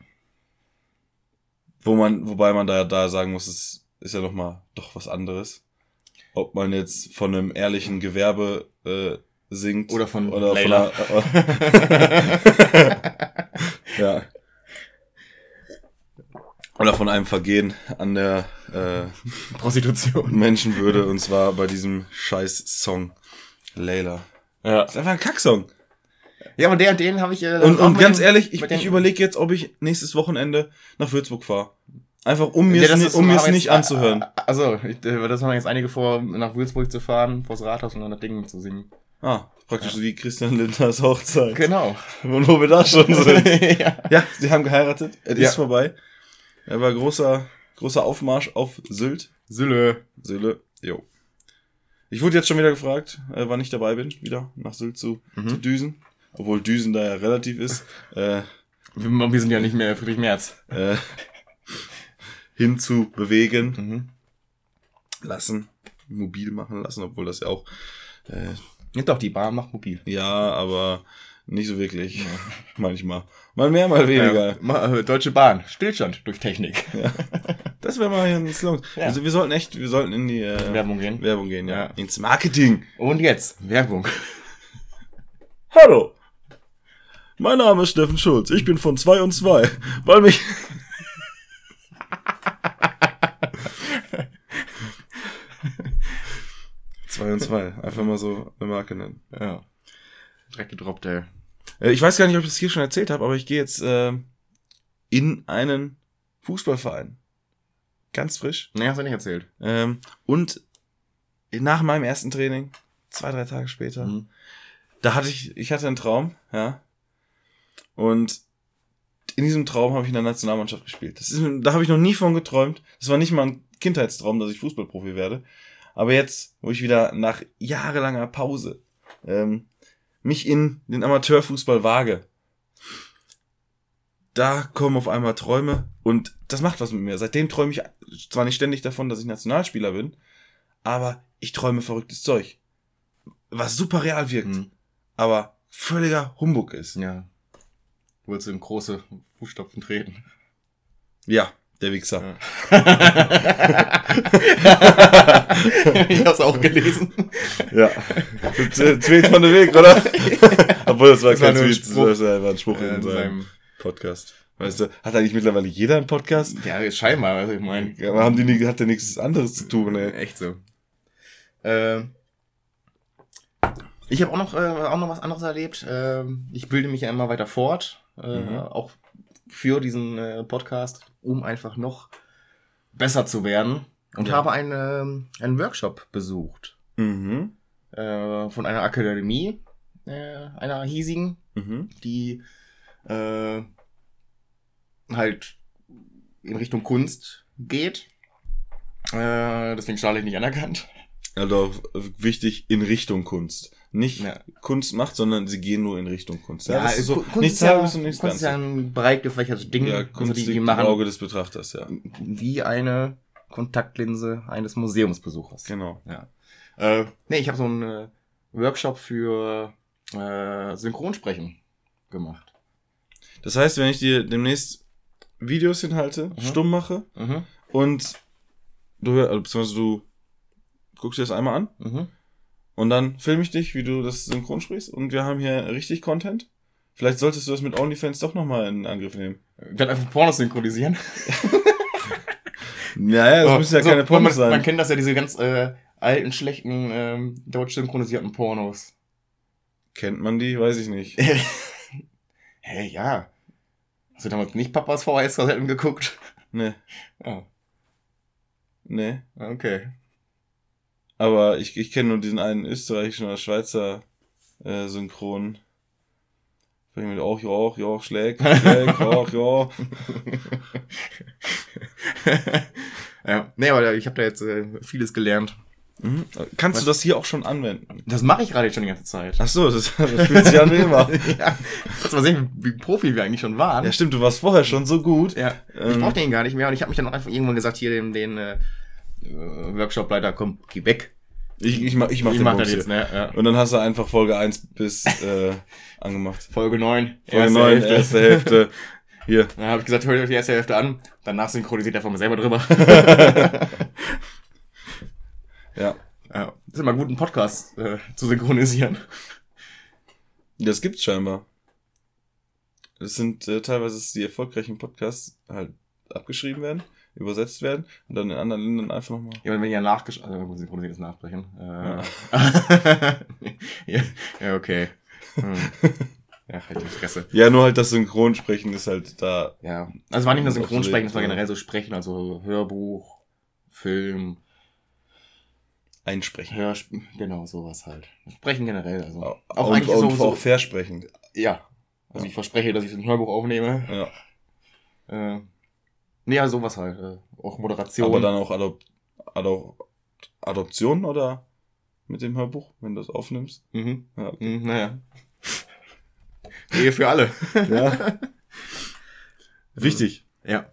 wo man, wobei man da da sagen muss, es ist ja noch mal doch was anderes. Ob man jetzt von einem ehrlichen Gewerbe äh, singt Oder von oder Layla. von einer, ja. Oder von einem Vergehen an der äh, Prostitution. Menschenwürde und zwar bei diesem scheiß Song Layla. Ja. Das ist einfach ein Kacksong. Ja, aber der, den habe ich. Äh, Und, und ganz dem- ehrlich, ich, ich überlege jetzt, ob ich nächstes Wochenende nach Würzburg fahre. Einfach um mir Ja, es um mir es haben nicht jetzt- anzuhören. Also, äh, das haben jetzt einige vor, nach Würzburg zu fahren, vors Rathaus und dann das Ding zu singen. Ah, praktisch so wie Christian Lindners Hochzeit. Genau. Und wo wir da schon sind. ja. ja, sie haben geheiratet. Es Ja. ist vorbei. Er war großer, großer Aufmarsch auf Sylt. Sylle. Sylt. Jo. Ich wurde jetzt schon wieder gefragt, äh, wann ich dabei bin, wieder nach Sylt zu, Mhm. zu düsen. Obwohl düsen da ja relativ ist. Äh, Wir, wir sind ja nicht mehr Friedrich Merz. äh, hin zu bewegen Mhm. lassen. Mobil machen lassen, obwohl das ja auch, äh, Ja, doch, die Bahn macht mobil. ja, aber nicht so wirklich. Manchmal. Mal mehr, mal weniger. Ja, äh, Deutsche Bahn. Stillstand durch Technik. Das wäre mal hier ein Slogan. Ja. Also wir sollten echt, wir sollten in die äh, Werbung gehen. Werbung gehen, ja. Ja. Ins Marketing. Und jetzt Werbung. Hallo. Mein Name ist Steffen Schulz. Ich bin von 2 und 2. Weil mich. Zwei und zwei. Einfach mal so eine Marke nennen. Ja. Direkt gedroppt, ey. Äh, Ich weiß gar nicht, ob ich das hier schon erzählt habe, aber ich gehe jetzt äh, in einen Fußballverein. Ganz frisch. Nee, hast du nicht erzählt. Ähm, und nach meinem ersten Training, zwei, drei Tage später, Mhm. da hatte ich, ich hatte einen Traum, ja. Und in diesem Traum habe ich in der Nationalmannschaft gespielt. Das ist, da habe ich noch nie von geträumt. Das war nicht mal ein Kindheitstraum, dass ich Fußballprofi werde. Aber jetzt, wo ich wieder nach jahrelanger Pause ähm, mich in den Amateurfußball wage, da kommen auf einmal Träume und das macht was mit mir. Seitdem träume ich zwar nicht ständig davon, dass ich Nationalspieler bin, aber ich träume verrücktes Zeug. Was super real wirkt, Mhm. aber völliger Humbug ist. Ja. Du wolltest in große Fußstapfen treten. Ja, der Wichser. ich hab's auch gelesen. Ja. Tweet von der Weg, oder? Obwohl, das war Das war kein ein Tweet, Spruch. das war ein Spruch Äh, in in seinem Podcast. Weißt du, hat eigentlich mittlerweile jeder einen Podcast? Ja, scheinbar, also ich meine. Ja, aber haben die nie, hat der nichts anderes zu tun, ey. Echt so. Ähm, ich habe auch noch, äh, auch noch was anderes erlebt. Ähm, ich bilde mich ja immer weiter fort, äh, Mhm. auch für diesen äh, Podcast, um einfach noch besser zu werden und Ja. habe einen, ähm, einen Workshop besucht Mhm. äh, von einer Akademie, äh, einer hiesigen, Mhm. die äh, halt in Richtung Kunst geht. Äh, deswegen staatlich nicht anerkannt. Also wichtig in Richtung Kunst. Nicht Ja. Kunst macht, sondern sie gehen nur in Richtung Kunst. das ist so Kunst nichts ist ja, halbes und nichts Kunst ist ja Ganzes. ein breit gefächertes Ding. Ja, also Kunst die, liegt die im machen Auge des Betrachters, ja. wie eine Kontaktlinse eines Museumsbesuchers. Genau. Ja. Äh, nee, ich habe so einen äh, Workshop für äh, Synchronsprechen gemacht. Das heißt, wenn ich dir demnächst Videos hinhalte, Mhm. stumm mache Mhm. und du hör- also beziehungsweise du guckst dir das einmal an Mhm. Und dann filme ich dich, wie du das synchron sprichst und wir haben hier richtig Content. Vielleicht solltest du das mit OnlyFans doch nochmal in Angriff nehmen. Dann einfach Pornos synchronisieren. Naja, das Oh, müssen ja so, keine man, Pommes sein. Man kennt das ja, diese ganz äh, alten, schlechten, ähm, deutsch synchronisierten Pornos. Kennt man die? Weiß ich nicht. hey, ja. Hast du damals nicht Papas VHS-Kassetten geguckt? Nee, Ja, nee. okay. Aber ich, ich kenne nur diesen einen österreichischen oder Schweizer äh, Synchron. Fängt mit auch, ja, ja, schlägt, schlägt, ja, ja. ja, nee, aber ich habe da jetzt äh, vieles gelernt. Mhm. Kannst du das hier auch schon anwenden? Das mache ich gerade jetzt schon die ganze Zeit. Ach so, das, das fühlt sich an wie immer. ja, kannst mal sehen, wie Profi wir eigentlich schon waren. Ja, stimmt, du warst vorher schon so gut. Ja, ich Ähm. brauchte den gar nicht mehr und ich habe mich dann auch einfach irgendwann gesagt, hier den, den äh, Workshop-Leiter, komm, geh weg. Ich, ich, mach, ich mach ich mach das jetzt, ne? Ja. Und dann hast du einfach Folge 1 bis äh, angemacht. Folge 9, Folge 9, erste Hälfte. Hier. Dann habe ich gesagt, hört euch die erste Hälfte an. Danach synchronisiert er von mir selber drüber. Ja. ja, ist immer gut, einen Podcast äh, zu synchronisieren. Das gibt's scheinbar. Das sind äh, teilweise die erfolgreichen Podcasts halt abgeschrieben werden, übersetzt werden und dann in anderen Ländern einfach nochmal. Ja, wenn wir ja nachgesch... Also, gut, synchronisiert ist nachbrechen. Äh, ja. ja, okay. Hm. Ja, halt die Fresse. Ja, nur halt das Synchronsprechen ist halt da. Ja, also war nicht nur Synchronsprechen, es war ja. generell so Sprechen, also Hörbuch, Film, Einsprechen. Hörsp genau, sowas halt. Sprechen generell, also. Auch, Auch und, eigentlich und so, so auch versprechen. ja. Also ich verspreche, dass ich ein Hörbuch aufnehme. Ja. Äh, ja, sowas halt. Äh, auch Moderation. Aber dann auch Adop Adop Adoption oder mit dem Hörbuch, wenn du das aufnimmst. Mhm. Ja, okay. Mhm, naja. Ehe für alle. ja. Wichtig. Ja.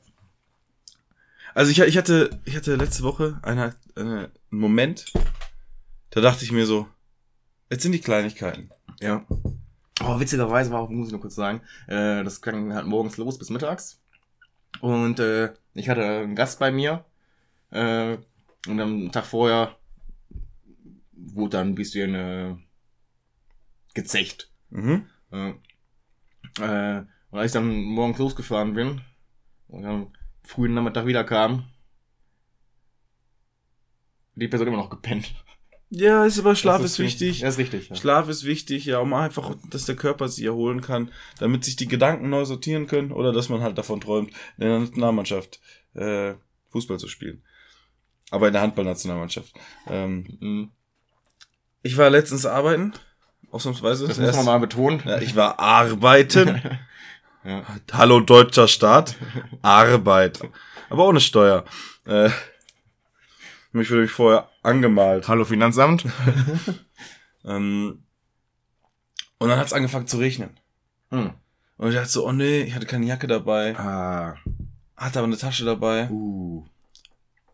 Also ich, ich hatte, ich hatte letzte Woche eine, eine, einen Moment, da dachte ich mir so, jetzt sind die Kleinigkeiten. Ja. Oh, witzigerweise war muss ich nur kurz sagen, äh, das ging halt morgens los bis mittags. Und äh, ich hatte einen Gast bei mir. Äh, und am Tag vorher wurde dann ein bisschen äh, gezecht. Mhm. Äh, äh, und als ich dann morgens losgefahren bin und dann frühen Nachmittag wieder kam, die Person immer noch gepennt. Ja, ist aber Schlaf Das ist wichtig. Ja, ist richtig. Ja. Schlaf ist wichtig, ja, um einfach, dass der Körper sich erholen kann, damit sich die Gedanken neu sortieren können oder dass man halt davon träumt, in der Nationalmannschaft äh, Fußball zu spielen. Aber in der Handballnationalmannschaft. Ähm, Mhm. ich war letztens arbeiten, ausnahmsweise. Das muss man mal betonen. Ja, ich war arbeiten. Ja. Hallo deutscher Staat. Arbeit. Aber ohne Steuer. Äh, mich wurde mich vorher angemalt. Hallo Finanzamt. Ähm, und dann hat es angefangen zu regnen. Hm. Und ich dachte so, oh nee, ich hatte keine Jacke dabei, Ah. hatte aber eine Tasche dabei. Uh.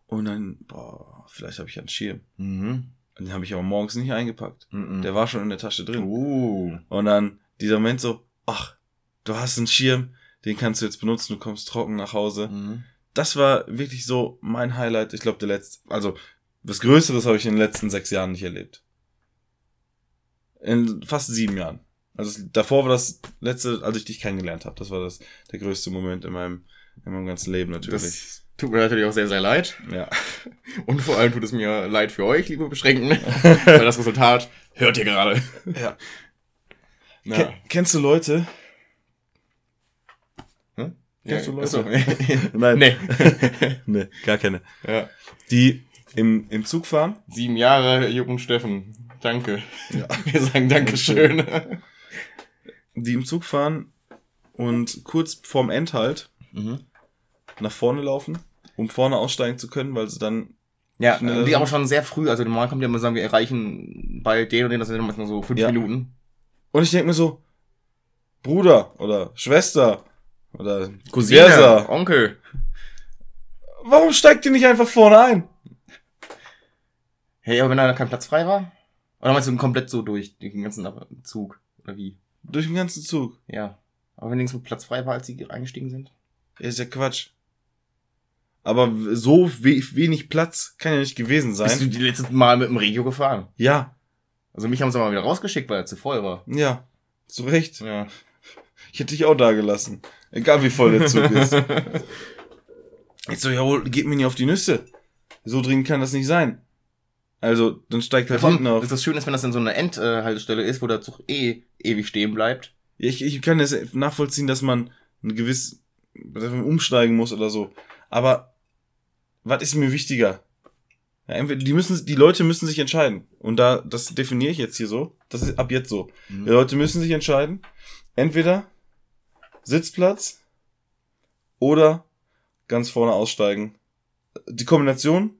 Und dann, boah, vielleicht habe ich einen Schirm. Mhm. Und den habe ich aber morgens nicht eingepackt. Mhm. Der war schon in der Tasche drin. Uh. Und dann dieser Moment so, ach, du hast einen Schirm, den kannst du jetzt benutzen, du kommst trocken nach Hause. Mhm. Das war wirklich so mein Highlight. Ich glaube, der letzte, also was Größeres habe ich in den letzten sechs Jahren nicht erlebt. In fast sieben Jahren. Also davor war das letzte, als ich dich kennengelernt habe. Das war das der größte Moment in meinem in meinem ganzen Leben natürlich. Das tut mir natürlich auch sehr, sehr leid. ja. Und vor allem tut es mir leid für euch, liebe Beschränkten. Weil das Resultat hört ihr gerade. ja. Ja. Ken, kennst du Leute? Kennst du Leute? Nein. nee. Nee, gar keine. ja. Die im, im Zug fahren. Sieben Jahre, Jupp und Steffen. Danke. Wir sagen Dankeschön. Die im Zug fahren und kurz vorm Endhalt mhm. nach vorne laufen, um vorne aussteigen zu können, weil sie dann. Ja, die aber schon sehr früh. Also normal kommt ja immer sagen, wir erreichen bald den und den, das sind manchmal so fünf Ja. Minuten. Und ich denke mir so, Bruder oder Schwester oder Cousine, Versa, Onkel. warum steigt ihr nicht einfach vorne ein? Hey, aber wenn da kein Platz frei war? Oder meinst du komplett so durch den ganzen Zug? Oder wie? Durch den ganzen Zug. Ja. Aber wenn nirgends Platz frei war, als sie eingestiegen sind? Ja, ist ja Quatsch. Aber so we wenig Platz kann ja nicht gewesen Bist du sein. die letzte Mal mit dem Regio gefahren? Ja, Also mich haben sie mal wieder rausgeschickt, weil er zu voll war. ja, zu Recht. Ja. Ich hätte dich auch da gelassen. Egal wie voll der Zug ist. Ich so, jawohl, geht mir nicht auf die Nüsse. So dringend kann das nicht sein. Also, dann steigt halt hinten auf. ist das schön ist, wenn das in so einer Endhaltestelle ist, wo der Zug eh ewig stehen bleibt. Ich, ich kann das nachvollziehen, dass man ein gewiss dass man umsteigen muss oder so. Aber was ist mir wichtiger? Ja, entweder die müssen, die Leute müssen sich entscheiden. Und da, das definiere ich jetzt hier so. Das ist ab jetzt so. Die Leute müssen sich entscheiden. Entweder Sitzplatz oder ganz vorne aussteigen. Die Kombination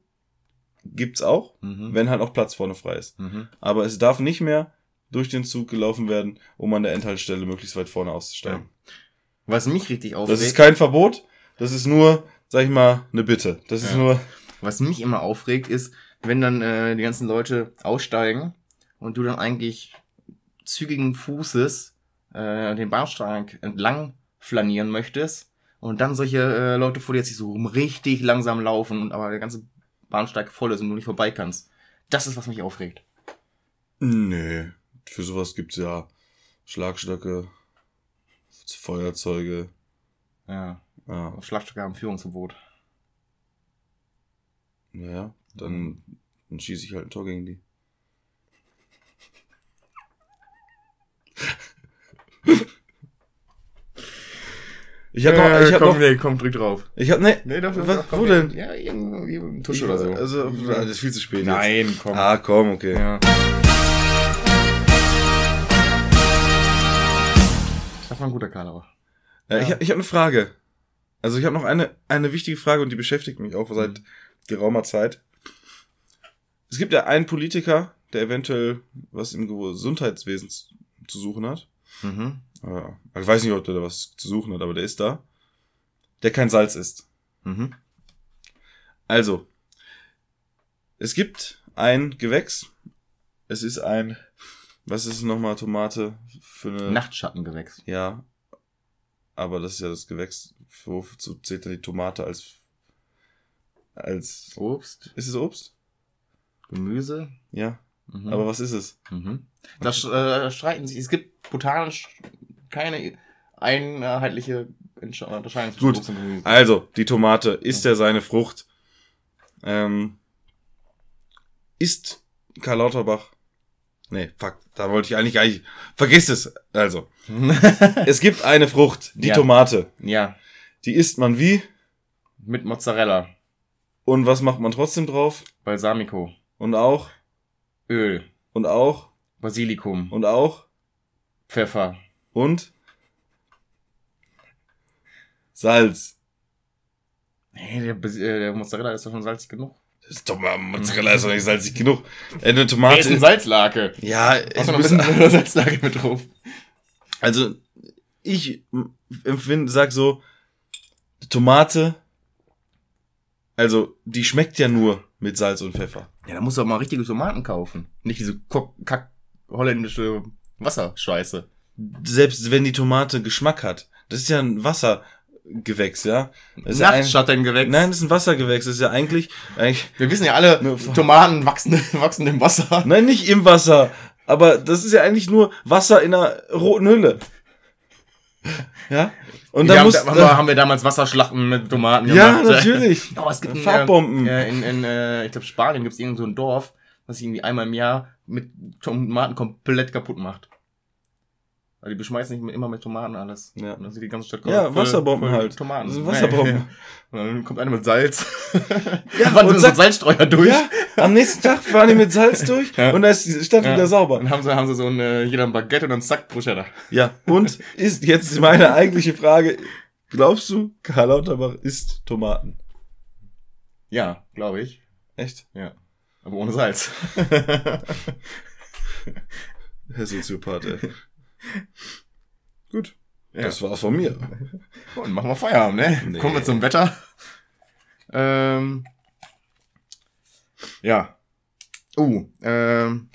gibt's auch, Mhm. wenn halt auch Platz vorne frei ist. Mhm. Aber es darf nicht mehr durch den Zug gelaufen werden, um an der Endhaltestelle möglichst weit vorne auszusteigen. Was mich richtig aufregt, Das ist kein Verbot, das ist nur, sag ich mal, eine Bitte. Das ist Ja. nur, was mich immer aufregt, ist, wenn dann äh, die ganzen Leute aussteigen und du dann eigentlich zügigen Fußes äh, den Bahnsteig entlang flanieren möchtest und dann solche äh, Leute vor dir jetzt so richtig langsam laufen und aber der ganze Bahnsteig voll ist und du nicht vorbei kannst. Das ist, was mich aufregt. nee, für sowas gibt's ja Schlagstöcke, Feuerzeuge, Ja. ja, Schlagstöcke haben Führungsverbot. naja, dann, dann schieße ich halt ein Tor gegen die. Ich hab noch, ich hab komm, noch, nee, komm, drück drauf. ich hab, ne, Nee, doch, was, wo denn? Ja, irgendwie im Tusch Ich- oder so. Also, das ist viel zu spät. Nein, Jetzt. komm. Ah, komm, okay. Ja. Das war ein guter Karl, aber. Äh, Ich, Ja. ich habe eine Frage. Also ich habe noch eine, eine wichtige Frage und die beschäftigt mich auch seit geraumer Zeit. Es gibt ja einen Politiker, der eventuell was im Gesundheitswesen zu suchen hat. Mhm. Ja, ich weiß nicht, ob der da was zu suchen hat, aber der ist da. Der kein Salz isst. Mhm. Also, es gibt ein Gewächs. Es ist ein, was ist nochmal Tomate für eine... Nachtschattengewächs. Ja. Aber das ist ja das Gewächs. Wozu zählt denn die Tomate als. als. Obst, Ist es Obst? Gemüse. Ja. Mhm. Aber was ist es? Mhm. Das äh, streiten sich. Es gibt botanisch keine einheitliche Unterscheidung Gut. Also, die Tomate. Isst er seine Frucht? Ähm. Ist Karl Lauterbach. Nee, fuck. Da wollte ich eigentlich gar nicht. Vergiss es. Also. Es gibt eine Frucht, die Ja. Tomate. ja, Die isst man wie? mit Mozzarella, Und was macht man trotzdem drauf? Balsamico, Und auch? Öl, Und auch? Basilikum, Und auch? Pfeffer. Und? Salz. Hey, der, Bas- äh, der Mozzarella ist doch schon salzig genug. Das ist doch mal, Mozzarella ist doch nicht salzig genug. Äh, eine Tomate. ist ein Salzlake? ja, du noch ein bisschen Salzlake mit drauf? also, ich empfinde, sag so, Tomate, also, die schmeckt ja nur mit Salz und Pfeffer. Ja, da musst du auch mal richtige Tomaten kaufen. Nicht diese Kack, holländische Wasserscheiße. Selbst wenn die Tomate Geschmack hat. Das ist ja ein Wassergewächs, ja. Das ist ja ein, Nachtschattengewächs. nein, das ist ein Wassergewächs. Das ist ja eigentlich, eigentlich Wir wissen ja alle, Ne, Tomaten wachsen, wachsen im Wasser. Nein, nicht im Wasser. Aber das ist ja eigentlich nur Wasser in einer roten Hülle. Ja? Und dann haben, muss. da, haben, wir, haben wir damals Wasserschlachten mit Tomaten ja, gemacht. natürlich. Aber es gibt ein, Farbbomben. Äh, in, in äh, ich glaube, Spanien gibt es irgend so ein Dorf, was sich irgendwie einmal im Jahr mit Tomaten komplett kaputt macht. Weil die beschmeißen nicht immer mit Tomaten alles. Ja. Und dann sieht die ganze Stadt Ja, voll- Wasserbomben voll halt. Tomaten. Wasserbomben. Und dann kommt einer mit Salz. Ja, und sind so Salzstreuer durch? Ja, am nächsten Tag fahren die mit Salz durch Ja. und da ist die Stadt Ja. wieder sauber. Dann haben sie, haben sie so ein, äh, jeder ein Baguette und dann zack, Bruschetta. Ja, und ist jetzt meine eigentliche Frage, glaubst du, Karl Lauterbach isst Tomaten? Ja, glaube ich. Echt? Ja. Aber ohne Salz. Herr Soziopath, ey. Gut, Ja. das war's von mir. Und machen wir Feierabend, ne? Nee. Kommen wir zum Wetter. Ähm, ja. Uh, ähm,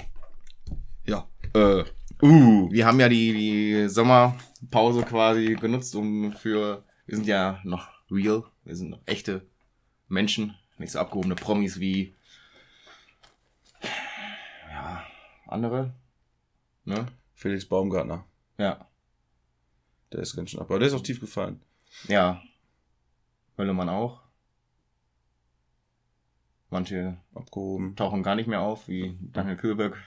Ja, äh, uh, wir haben ja die, die Sommerpause quasi genutzt, um für, wir sind ja noch real, wir sind noch echte Menschen, nicht so abgehobene Promis wie, ja, andere, ne? Felix Baumgartner, Ja, der ist ganz schön ab, aber der ist auch tief gefallen. ja. Höllemann auch. Manche Abgehoben. tauchen gar nicht mehr auf, wie Daniel Kühlberg.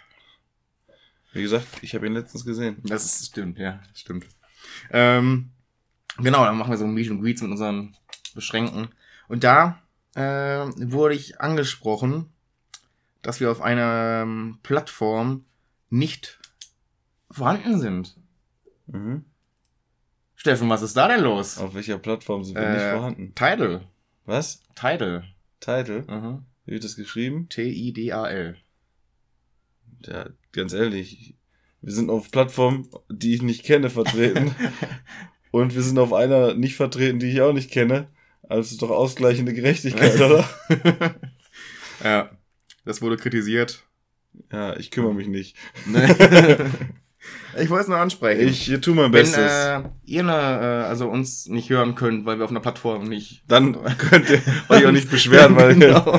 Wie gesagt, ich habe ihn letztens gesehen. Das ist, stimmt, ja, stimmt. Ähm, genau, dann machen wir so ein Meet and Greets mit unseren Beschränken. Und da äh, wurde ich angesprochen, dass wir auf einer ähm, Plattform nicht vorhanden sind. Mhm. Steffen, was ist da denn los? Auf welcher Plattform sind wir nicht Äh, vorhanden? Tidal. Was? Tidal. Title? Mhm. Wie wird das geschrieben? T-I-D-A-L. Ja, ganz ehrlich, wir sind auf Plattformen, die ich nicht kenne, vertreten. und wir sind auf einer nicht vertreten, die ich auch nicht kenne. Also doch ausgleichende Gerechtigkeit, oder? Ja, das wurde kritisiert. Ja, ich kümmere mich nicht. ich wollte es nur ansprechen. Ich tue mein Wenn Bestes. äh, ihr ne, äh, also uns nicht hören könnt, weil wir auf einer Plattform nicht. Dann könnt ihr euch auch nicht beschweren, weil Genau.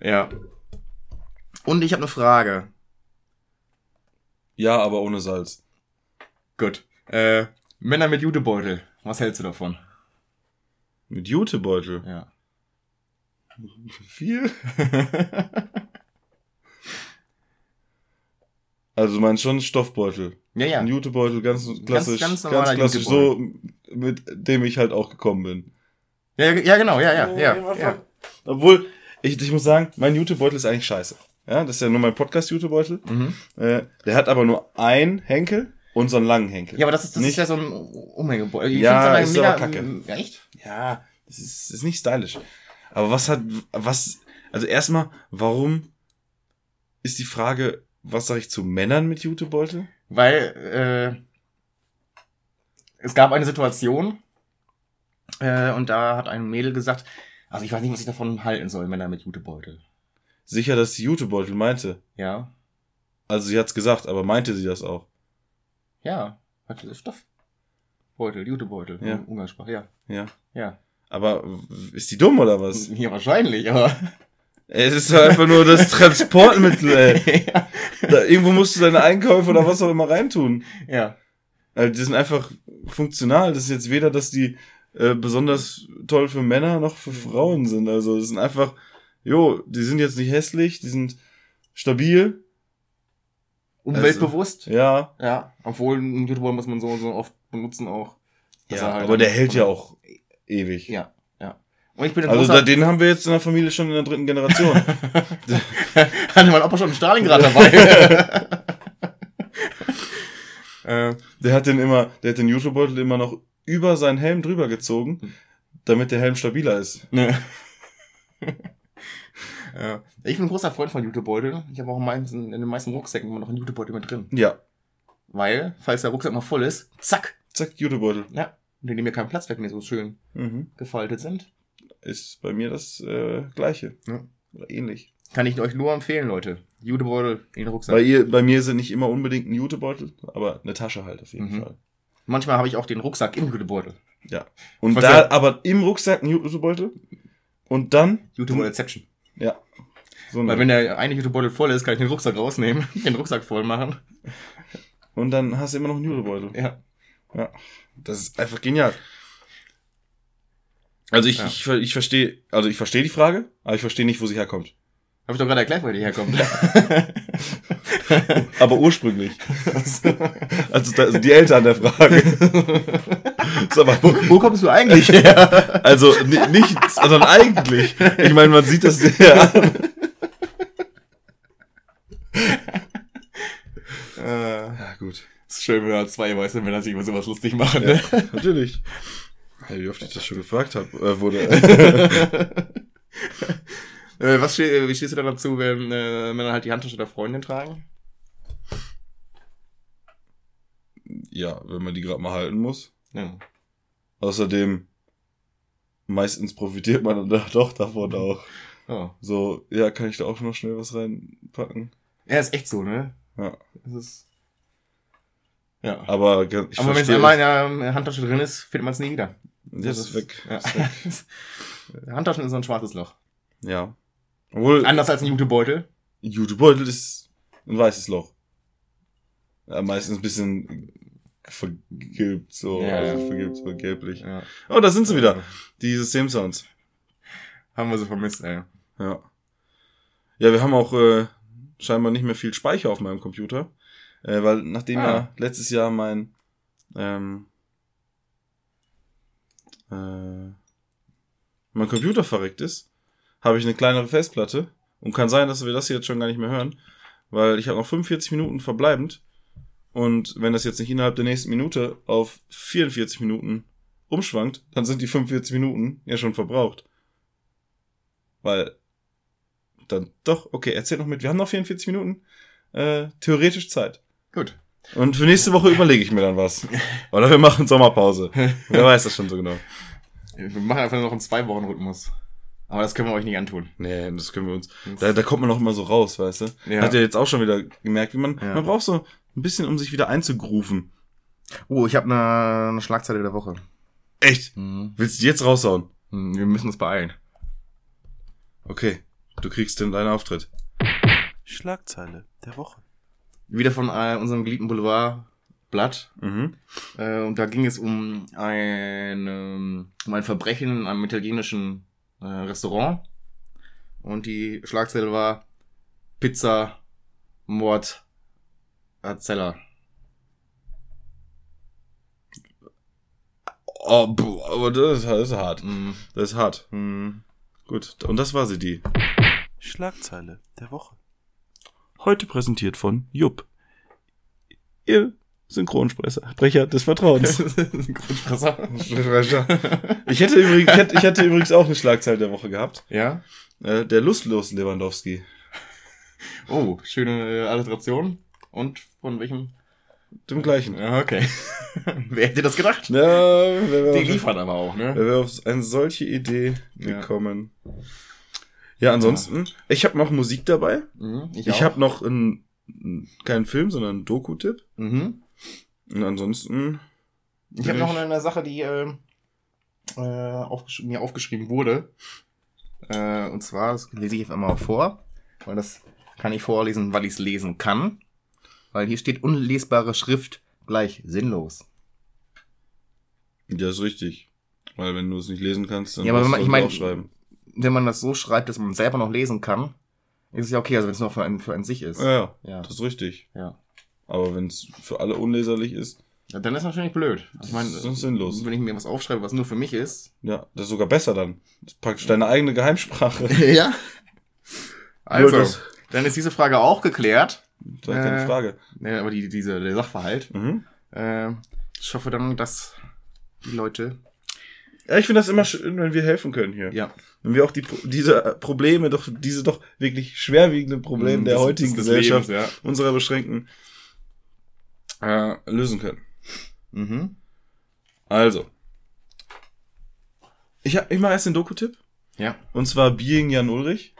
ja. Und ich habe eine Frage. Ja, aber ohne Salz. Gut. Äh, Männer mit Jutebeutel. Was hältst du davon? Mit Jutebeutel. Ja. Viel? Also du meinst schon Stoffbeutel. Ja, ja. Ein Jutebeutel, ganz klassisch, ganz ganz, normaler klassisch, so mit dem ich halt auch gekommen bin. Ja, ja, genau, ja, ja, ja. ja. Obwohl, ich, ich muss sagen, mein Jutebeutel ist eigentlich scheiße. Ja, das ist ja nur mein Podcast-Jutebeutel. Mhm. Äh, der hat aber nur ein Henkel und so einen langen Henkel. Ja, aber das ist, das Nicht- ist ja so ein Umhängebeutel. Ich Ja, find's ist aber aber kacke. Ja, echt? Ja, das ist, ist nicht stylisch. Aber was hat, was, also erstmal, warum ist die Frage, was sage ich zu Männern mit Jutebeutel? Weil äh, es gab eine Situation äh, und da hat ein Mädel gesagt, also ich weiß nicht, was ich davon halten soll, Männer mit Jutebeutel. Sicher, dass sie Jutebeutel meinte. Ja, Also sie hat's gesagt, aber meinte sie das auch? ja, hat Stoffbeutel, Jutebeutel, Ja. Umgangssprache, ja, Ja. ja. Aber ist die dumm oder was? Ja, wahrscheinlich, aber Es ist doch einfach nur das Transportmittel, ey. Da, irgendwo musst du deine Einkäufe oder was auch immer reintun. ja, Also die sind einfach funktional. Das ist jetzt weder, dass die äh, besonders toll für Männer noch für Frauen sind. Also das sind einfach, jo, die sind jetzt nicht hässlich, die sind stabil. umweltbewusst. Ja, ja, obwohl ein Jutebeutel muss man so so oft benutzen auch. ja halt aber der hält ja auch ewig. Ja. Und ich bin ein Also da, den haben wir jetzt in der Familie schon in der dritten Generation. Hatte mein Opa schon einen Stalingrad dabei. äh, der hat den immer, der hat den Jutebeutel immer noch über seinen Helm drüber gezogen, damit der Helm stabiler ist. ne. ja. Ich bin ein großer Freund von Jutebeuteln. Ich habe auch in den meisten Rucksäcken immer noch einen Jutebeutel mit drin. Ja, Weil, falls der Rucksack mal voll ist, zack. zack, Jutebeutel. Ja. Und die nehmen mir keinen Platz weg, wenn die so schön Mhm. gefaltet sind. Ist bei mir das äh, gleiche. Ja. Oder ähnlich. Kann ich euch nur empfehlen, Leute. Jutebeutel in den Rucksack. Bei, ihr, bei mir sind nicht immer unbedingt ein Jutebeutel, aber eine Tasche halt auf jeden Mhm. Fall. Manchmal habe ich auch den Rucksack im Jutebeutel. Ja. Und Was da ja- aber im Rucksack ein Jutebeutel und dann, Jutebeutelception. ja. So Weil wenn der eine Jutebeutel voll ist, kann ich den Rucksack rausnehmen, den Rucksack voll machen. und dann hast du immer noch einen Jutebeutel. Ja. Ja. Das ist einfach genial. Also ich, Ja. ich, ich verstehe, also ich verstehe die Frage, aber ich verstehe nicht, wo sie herkommt. Habe ich doch gerade erklärt, wo die herkommt. Aber ursprünglich. Also, da, also die Eltern der Frage. Sag mal, wo, Wo kommst du eigentlich her? also ni- nicht, sondern eigentlich. Ich meine, man sieht das ja an. äh, Ja, gut. ist schön, wenn da zwei weiße Männer sich über sowas lustig machen. Ne? Natürlich. Hey, wie oft ich das schon gefragt habe, äh, wurde. Äh, was ste wie stehst du dann dazu, wenn äh, Männer halt die Handtasche der Freundin tragen? ja, wenn man die gerade mal halten muss. Ja. Außerdem, meistens profitiert man dann doch davon auch. Oh. So, ja, kann ich da auch noch schnell was reinpacken? Ja, ist echt so, ne? Ja. Das ist. Ja. Aber Aber wenn es einmal in der Handtasche drin ist, findet man es nie wieder. Das ist weg. Ja. Ist weg. Handtaschen ist so ein schwarzes Loch. Ja. Obwohl, Anders als ein Jutebeutel. Jutebeutel ist ein weißes Loch. Ja, meistens ein bisschen vergilbt, so, Ja. also vergilbt, so gelblich. Ja. Oh, da sind sie wieder. Diese Simpsons. Haben wir sie vermisst, ey. Ja. Ja, wir haben auch äh, scheinbar nicht mehr viel Speicher auf meinem Computer. Äh, weil nachdem Ah. ja letztes Jahr mein ähm, äh, mein Computer verreckt ist, habe ich eine kleinere Festplatte und kann sein, dass wir das jetzt schon gar nicht mehr hören, weil ich habe noch 45 Minuten verbleibend und wenn das jetzt nicht innerhalb der nächsten Minute auf 44 Minuten umschwankt, dann sind die 45 Minuten ja schon verbraucht. Weil dann doch, okay, erzähl noch mit. Wir haben noch 44 Minuten äh, theoretisch Zeit. Gut. Und für nächste Woche überlege ich mir dann was. Oder wir machen Sommerpause. Wer weiß das schon so genau. Wir machen einfach nur noch einen Zwei-Wochen-Rhythmus. Aber das können wir euch nicht antun. Nee, das können wir uns. Da, da kommt man noch immer so raus, weißt du? Ja. Hat ja jetzt auch schon wieder gemerkt, wie man. Ja. Man braucht so ein bisschen, um sich wieder einzugrufen. Oh, ich habe eine, eine Schlagzeile der Woche. Echt? Mhm. Willst du die jetzt raushauen? Hm, Wir müssen uns beeilen. Okay. Du kriegst den deinen Auftritt. Schlagzeile der Woche. Wieder von äh, unserem geliebten Boulevard Blatt. Mhm. Äh, und da ging es um ein, ähm, um ein Verbrechen in einem italienischen äh, Restaurant. Und die Schlagzeile war Pizza, Mord, Erzähler. Oh, boah, aber das ist, das ist hart. Mhm. Das ist hart. Mhm. Gut. Und das war sie, die. Schlagzeile der Woche. Heute präsentiert von Jupp. Ihr Synchronsprecher des Vertrauens. Grundfresser. Ich hätte, übrigens, ich, hätte, ich hätte übrigens auch eine Schlagzeile der Woche gehabt. Ja. Äh, der lustlos Lewandowski. Oh, schöne äh, Alliteration. Und von welchem? Dem gleichen. Ja, okay. Wer hätte das gedacht? Ja, wer wäre Die liefert aber auch, ne? wer wär auf eine solche Idee gekommen? Ja, ansonsten, ich habe noch Musik dabei. Mhm, Ich, auch. habe noch einen, keinen Film, sondern einen Doku-Tipp. Mhm. Und ansonsten, Ich habe noch eine Sache, die äh, äh, aufgesch mir aufgeschrieben wurde. Äh, und zwar, das lese ich jetzt einmal vor, weil das kann ich vorlesen, weil ich es lesen kann. Weil hier steht unlesbare Schrift gleich sinnlos. ja, ist richtig. Weil wenn du es nicht lesen kannst, dann Ja, aber musst wenn du man- es ich mein- aufschreiben. Wenn man das so schreibt, dass man selber noch lesen kann, ist es ja okay, also wenn es nur für einen, für einen sich ist. Ja, ja, Ja. das ist richtig. ja. Aber wenn es für alle unleserlich ist, Ja, Dann ist natürlich blöd. Ich meine, Das ist sinnlos. wenn ich mir was aufschreibe, was nur für mich ist. ja, das ist sogar besser dann. Das ist praktisch deine eigene Geheimsprache. ja. Also, das- dann ist diese Frage auch geklärt. Das ist keine Äh, Frage. Ja, aber die, diese, der Sachverhalt. Mhm. Äh, ich hoffe dann, dass die Leute. Ja, ich finde das immer schön, wenn wir helfen können hier. Ja. Wenn wir auch die, diese äh, Probleme, doch diese doch wirklich schwerwiegenden Probleme der Das- heutigen Gesellschaft, Lebens, unserer beschränkten, äh, lösen können. ja. Mhm. Also. Ich, hab- ich mache erst den Doku-Tipp. Ja. Und zwar Being Jan Ulrich.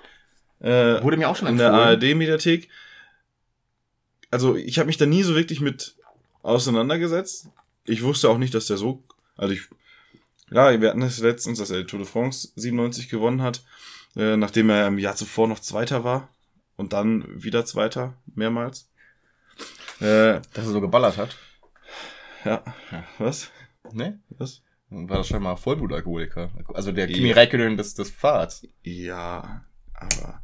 Äh, Wurde mir auch schon in der empfohlen. ARD-Mediathek. Also ich habe mich da nie so wirklich mit auseinandergesetzt. Ich wusste auch nicht, dass der so, also ich, ja, wir hatten das letztens, dass er die Tour de France 97 gewonnen hat, äh, nachdem er im Jahr zuvor noch Zweiter war und dann wieder Zweiter, mehrmals. Äh, Dass er so geballert hat. ja, was? Ne? Was? War das scheinbar Vollblutalkoholiker. Also der Kimi Ja. Räikkönen des, des Fahrrads. Ja, aber.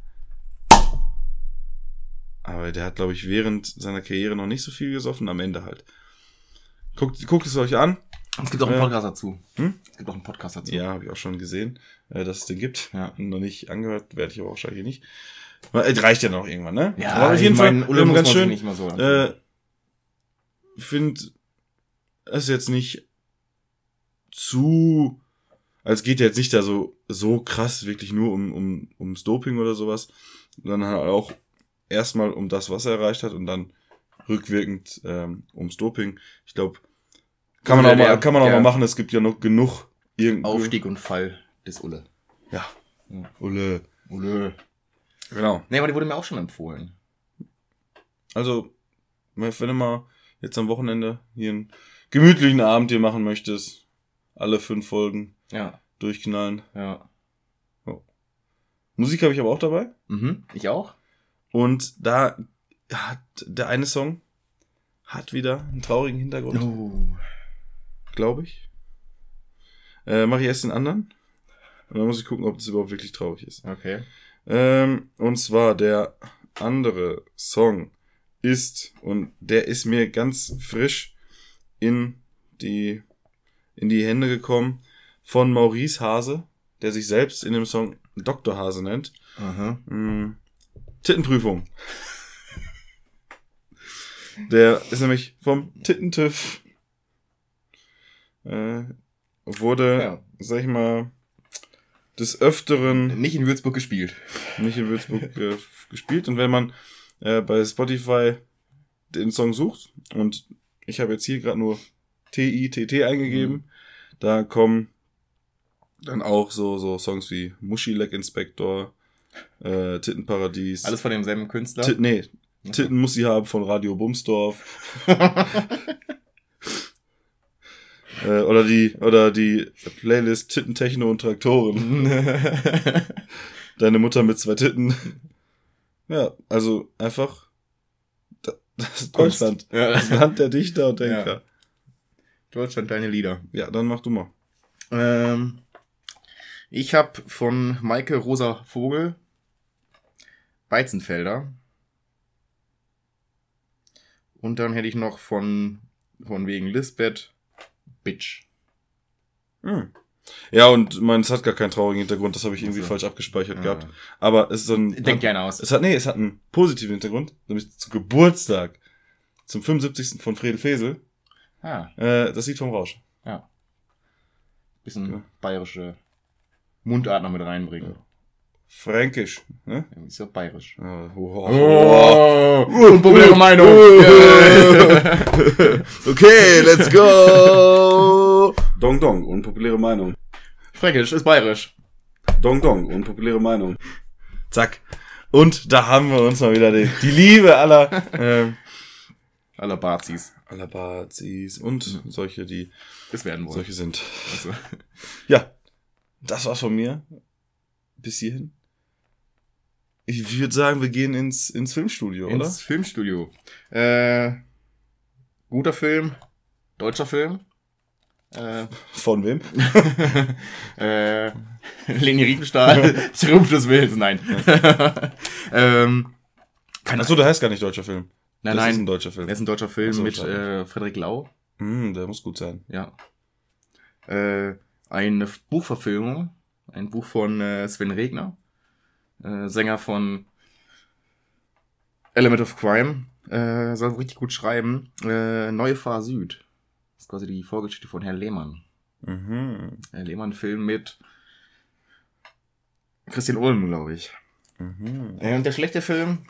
Aber der hat, glaube ich, während seiner Karriere noch nicht so viel gesoffen, am Ende halt. Guckt, guckt es euch an. Es gibt auch einen Äh, Podcast dazu. hm? Es gibt auch einen Podcast dazu. Ja, habe ich auch schon gesehen, äh, dass es den gibt. Ja. Noch nicht angehört, werde ich aber wahrscheinlich nicht. Äh, reicht ja noch irgendwann, ne? Ja, aber auf ich jeden mein, Fall muss ganz schön. mal so Äh, finde es jetzt nicht zu, als geht ja jetzt nicht da so, so krass wirklich nur um, um, ums Doping oder sowas, sondern halt auch erstmal um das, was er erreicht hat und dann rückwirkend ähm, ums Doping. Ich glaube, kann man auch mal, der- kann man auch mal machen, es gibt ja noch genug irgendwie. Aufstieg und Fall des Ulle. Ja. Ja. Ulle. Ulle. Genau. Nee, aber die wurde mir auch schon empfohlen. Also, wenn du mal jetzt am Wochenende hier einen gemütlichen Abend hier machen möchtest, alle fünf Folgen Ja, durchknallen. ja. Musik habe ich aber auch dabei. Mhm, ich auch. Und da hat der eine Song hat wieder einen traurigen Hintergrund, Oh. Glaube ich. Äh, Mache ich erst den anderen. Und dann muss ich gucken, ob das überhaupt wirklich traurig ist. Okay. Ähm, und zwar der andere Song ist, und der ist mir ganz frisch in die, in die Hände gekommen, von Maurice Hase, der sich selbst in dem Song Dr. Hase nennt. Aha. Mm, Tittenprüfung. Der ist nämlich vom Tittentüff. Äh, wurde, Ja. sag ich mal, des Öfteren Nicht in Würzburg gespielt. nicht in Würzburg äh, gespielt. Und wenn man äh, bei Spotify den Song sucht, und ich habe jetzt hier gerade nur T-I-T-T eingegeben, da kommen dann auch so, so Songs wie Muschilek Inspector, äh, Tittenparadies. Alles von demselben Künstler. Tit nee, Titten muss sie haben von Radio Bumsdorf. äh, oder die, oder die Playlist Titten, Techno und Traktoren. Deine Mutter mit zwei Titten. Ja, also einfach da- das. Deutschland. Ja. Das Land der Dichter und Denker. Ja, Deutschland, deine Lieder. dann mach du mal. Ähm, ich habe von Maike Rosa Vogel Weizenfelder. Und dann hätte ich noch von, von wegen Lisbeth Bitch. Hm. Ja, und meins hat gar keinen traurigen Hintergrund, das habe ich irgendwie Ach so. falsch abgespeichert Ja. gehabt. Aber es ist so ein. Denkt ja einer aus. Es hat, nee, es hat einen positiven Hintergrund, nämlich zu Geburtstag, zum 75. von Fredel Fesel, Ah, äh, das Lied vom Rausch. ja. Bisschen Ja. bayerische Mundart noch mit reinbringen. Fränkisch, ne? Ja. Ist ja bayerisch. Oh, wow. Oh, unpopuläre Meinung. Okay, let's go! Dong Dong, unpopuläre Meinung. Fränkisch ist bayerisch. Dong Dong, unpopuläre Meinung. Zack. Und da haben wir uns mal wieder die, die Liebe aller, ähm, Aller Bazis. aller Bazis und solche, die Das werden wohl. solche sind. Also, Ja, das war's von mir. Bis hierhin. Ich würde sagen, wir gehen ins, ins Filmstudio, oder? ins Filmstudio. Äh, guter Film. Deutscher Film. Äh, Von wem? äh, Leni Riefenstahl, Triumph des Willens, nein. ähm, Achso, der heißt gar nicht deutscher Film. nein, das ist ein nein. deutscher Film. Das ist ein deutscher Film so, mit äh, Frederik Lau. Hm, der muss gut sein. Ja. Äh, eine Buchverfilmung. Ein Buch von äh, Sven Regner. Äh, Sänger von Element of Crime. Äh, soll richtig gut schreiben. Äh, Neue Fahr Süd. Das ist quasi die Vorgeschichte von Herrn Lehmann. Mhm. Herr Lehmann-Film mit Christian Ulm, glaube ich. Mhm. Äh, und der schlechte Film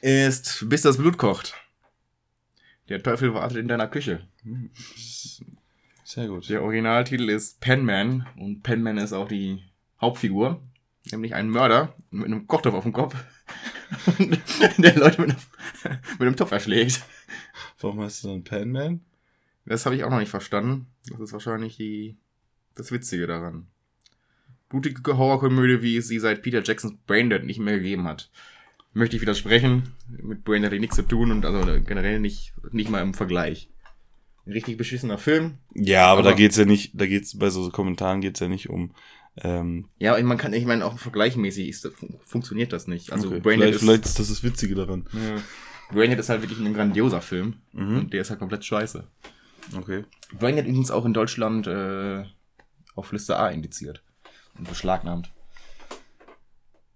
ist Bis das Blut kocht. Der Teufel wartet in deiner Küche. Sehr gut. Der Originaltitel ist Penman und Penman ist auch die Hauptfigur, nämlich ein Mörder mit einem Kochtopf auf dem Kopf, der Leute mit einem, mit einem Topf erschlägt. Warum heißt du dann Panman? Das habe ich auch noch nicht verstanden. Das ist wahrscheinlich die, das Witzige daran. Blutige Horrorkomödie, wie es sie seit Peter Jacksons Braindead nicht mehr gegeben hat. Möchte ich widersprechen. Mit Braindead hat nichts zu tun und also generell nicht, nicht mal im Vergleich. Ein richtig beschissener Film. Ja, aber, Aber- da geht's ja nicht, da geht's bei so Kommentaren geht's ja nicht um Ähm, Ja, man kann, ich meine, auch vergleichmäßig ist, fun funktioniert das nicht. Also okay. Braindead vielleicht, ist, vielleicht ist das das Witzige daran. Ja. Braindead ist halt wirklich ein grandioser Film. Mhm. Und der ist halt komplett scheiße. Okay. Braindead übrigens auch in Deutschland äh, auf Liste A indiziert. Und beschlagnahmt.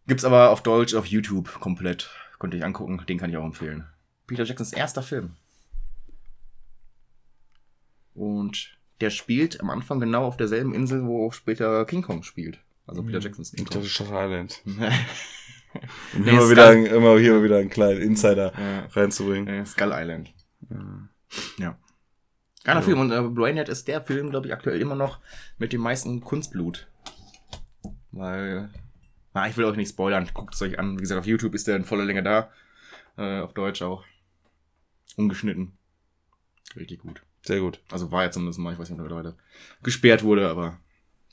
Gibt's aber auf Deutsch auf YouTube komplett. Könnt ihr euch angucken, den kann ich auch empfehlen. Peter Jacksons erster Film. Und der spielt am Anfang genau auf derselben Insel, wo auch später King Kong spielt. Also Peter Jacksons King Ich Kong. dachte Shutter Island. Um Nee, immer, wieder, ein- immer hier wieder einen kleinen Insider Ja. reinzubringen. Äh, Skull Island. Ja. Geiler Film. Und äh, Braindead ist der Film, glaube ich, aktuell immer noch mit dem meisten Kunstblut. Weil, na, ich will euch nicht spoilern. Guckt es euch an. Wie gesagt, auf YouTube ist der in voller Länge da. Äh, auf Deutsch auch. Ungeschnitten. Richtig gut. Sehr gut. Also war ja zumindest mal, ich weiß nicht, ob er heute gesperrt wurde, aber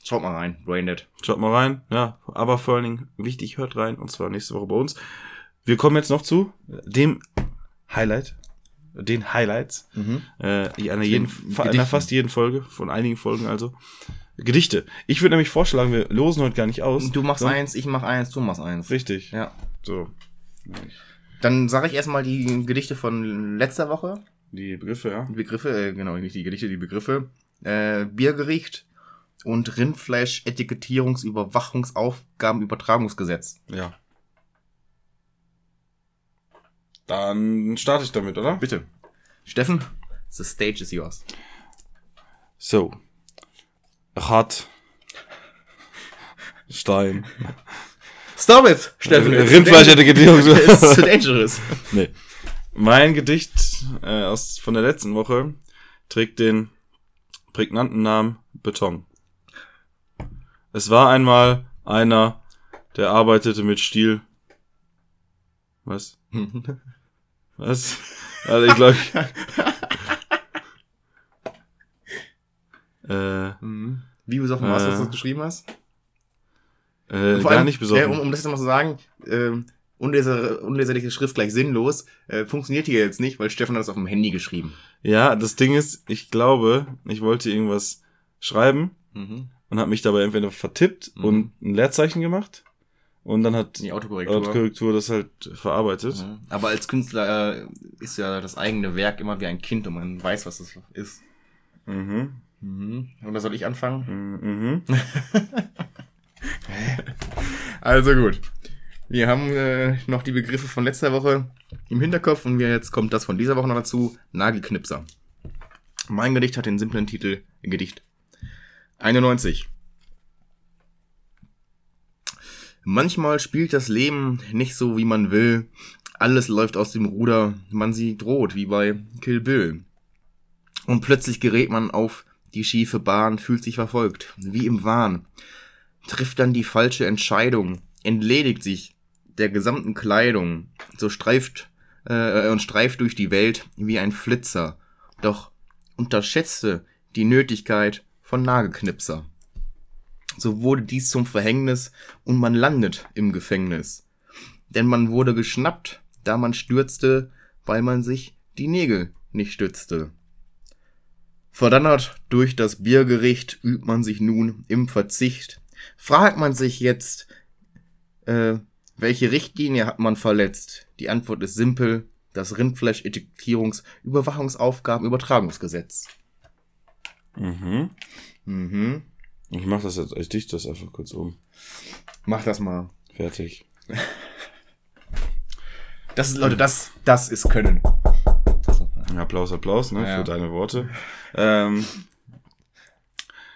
schaut mal rein. Braindead. Schaut mal rein. Ja, aber vor allen Dingen wichtig, hört rein. Und zwar nächste Woche bei uns. Wir kommen jetzt noch zu dem Highlight. Den Highlights. Äh, in einer, jeden, einer fast jeden Folge, von einigen Folgen also. Gedichte. Ich würde nämlich vorschlagen, wir losen heute gar nicht aus. Du machst sondern- eins, ich mach eins, du machst eins. Richtig. Ja. So. Dann sage ich erstmal die Gedichte von letzter Woche. Die Begriffe, ja. Die Begriffe, äh, genau, nicht die Gedichte, die Begriffe. Äh, Biergericht und Rindfleisch-Etikettierungsüberwachungsaufgabenübertragungsgesetz. Ja. Dann starte ich damit, oder? Bitte. Steffen, the stage is yours. So. Hat. Stein. Stop it, Steffen. it's Rindfleischetikettierung. too dan- It's too dangerous. Nee. Mein Gedicht äh, aus, von der letzten Woche trägt den prägnanten Namen Beton. Es war einmal einer, der arbeitete mit Stiel. Was? Was? Also ich glaube. äh, Mhm. Wie besoffen warst du, dass du Äh. das geschrieben hast? äh, gar allem, nicht besoffen. Äh, um, um das jetzt mal zu sagen, ähm, unleser, unleserliche Schrift gleich sinnlos, äh, funktioniert hier jetzt nicht, weil Stefan hat das auf dem Handy geschrieben. Ja, das Ding ist, ich glaube, ich wollte irgendwas schreiben Mhm. und habe mich dabei entweder vertippt Mhm. und ein Leerzeichen gemacht und dann hat Die Autokorrektur. Autokorrektur das halt verarbeitet. Mhm. Aber als Künstler äh, ist ja das eigene Werk immer wie ein Kind und man weiß, was es ist. Mhm. Mhm. Und da soll ich anfangen? Mhm. Also gut. Wir haben äh, noch die Begriffe von letzter Woche im Hinterkopf und jetzt kommt das von dieser Woche noch dazu. Nagelknipser. Mein Gedicht hat den simplen Titel Gedicht 91. Manchmal spielt das Leben nicht so, wie man will. Alles läuft aus dem Ruder, man sieht rot, wie bei Kill Bill. Und plötzlich gerät man auf die schiefe Bahn, fühlt sich verfolgt, wie im Wahn trifft dann die falsche Entscheidung, entledigt sich der gesamten Kleidung, so streift äh, und streift durch die Welt wie ein Flitzer, doch unterschätzte die Nötigkeit von Nagelknipser. So wurde dies zum Verhängnis und man landet im Gefängnis. Denn man wurde geschnappt, da man stürzte, weil man sich die Nägel nicht stützte. Verdonnert durch das Biergericht übt man sich nun im Verzicht. Fragt man sich jetzt, äh, welche Richtlinie hat man verletzt? Die Antwort ist simpel, das Rindfleisch-Etikettierungs-Überwachungsaufgaben-Übertragungsgesetz. Mhm. Mhm. Ich mach das jetzt, ich dichte das einfach kurz um. Mach das mal. Fertig. Das ist, Leute, das, das ist Können. Applaus, Applaus, ne, Ja. für deine Worte. Ähm,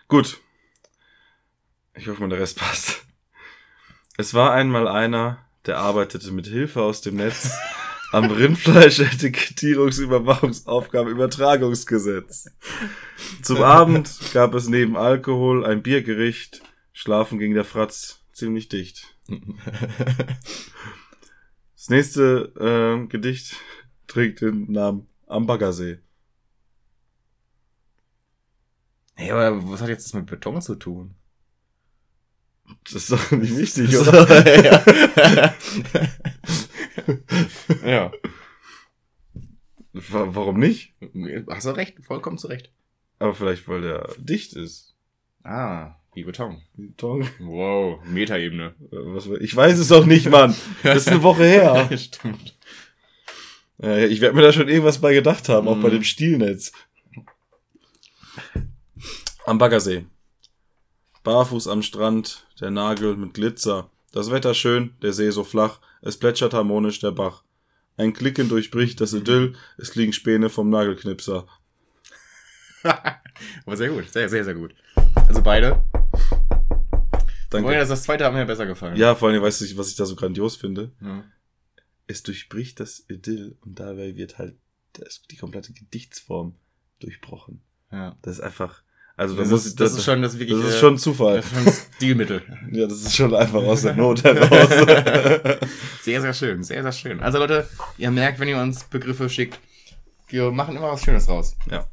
gut. Ich hoffe mal, der Rest passt. Es war einmal einer, der arbeitete mit Hilfe aus dem Netz am Rindfleisch-Etikettierungsüberwachungsaufgabenübertragungsgesetz. Zum Abend gab es neben Alkohol ein Biergericht. Schlafen ging der Fratz ziemlich dicht. Das nächste äh, Gedicht trägt den Namen Am Baggersee. Hey, aber was hat jetzt das mit Beton zu tun? Das ist doch nicht wichtig, oder? ja. ja. Wa- Warum nicht? Hast du recht, vollkommen zu Recht. Aber vielleicht, weil der dicht ist. Ah, Wie Beton. Tong. Wow, Metaebene. Äh, ich weiß es doch nicht, Mann. Das ist eine Woche her. Stimmt. Ich werde mir da schon irgendwas bei gedacht haben, auch bei Mhm. dem Stielnetz. Am Baggersee. Barfuß am Strand, der Nagel mit Glitzer. Das Wetter schön, der See so flach, es plätschert harmonisch der Bach. Ein Klicken durchbricht das Idyll, es liegen Späne vom Nagelknipser. Aber sehr gut, sehr, sehr, sehr gut. Also beide. Danke. Oh ja, das, das zweite hat mir besser gefallen. Ja, vor allem, weißt du, was ich da so grandios finde? Ja. Es durchbricht das Idyll und dabei wird halt die komplette Gedichtsform durchbrochen. ja. Das ist einfach, also da Das, muss ist, ich, das ist schon, das wirklich, das ist äh, schon Zufall. das ist schon Stilmittel. Ja, das ist schon einfach aus der Not heraus. Sehr, sehr schön, sehr, sehr schön. Also Leute, ihr merkt, wenn ihr uns Begriffe schickt, wir machen immer was Schönes raus. ja.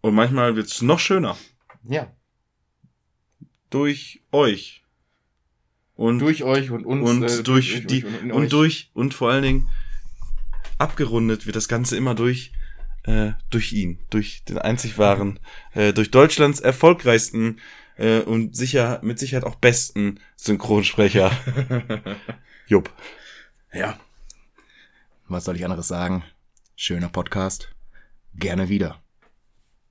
Und manchmal wird's noch schöner. Ja. Durch euch. Und, Durch euch und uns. und äh, durch euch die, und, und durch, und vor allen Dingen abgerundet wird das Ganze immer durch, äh, durch ihn. Durch den einzig wahren, äh, durch Deutschlands erfolgreichsten, äh, und sicher, mit Sicherheit auch besten Synchronsprecher. Jupp. Ja. Was soll ich anderes sagen? Schöner Podcast. Gerne wieder.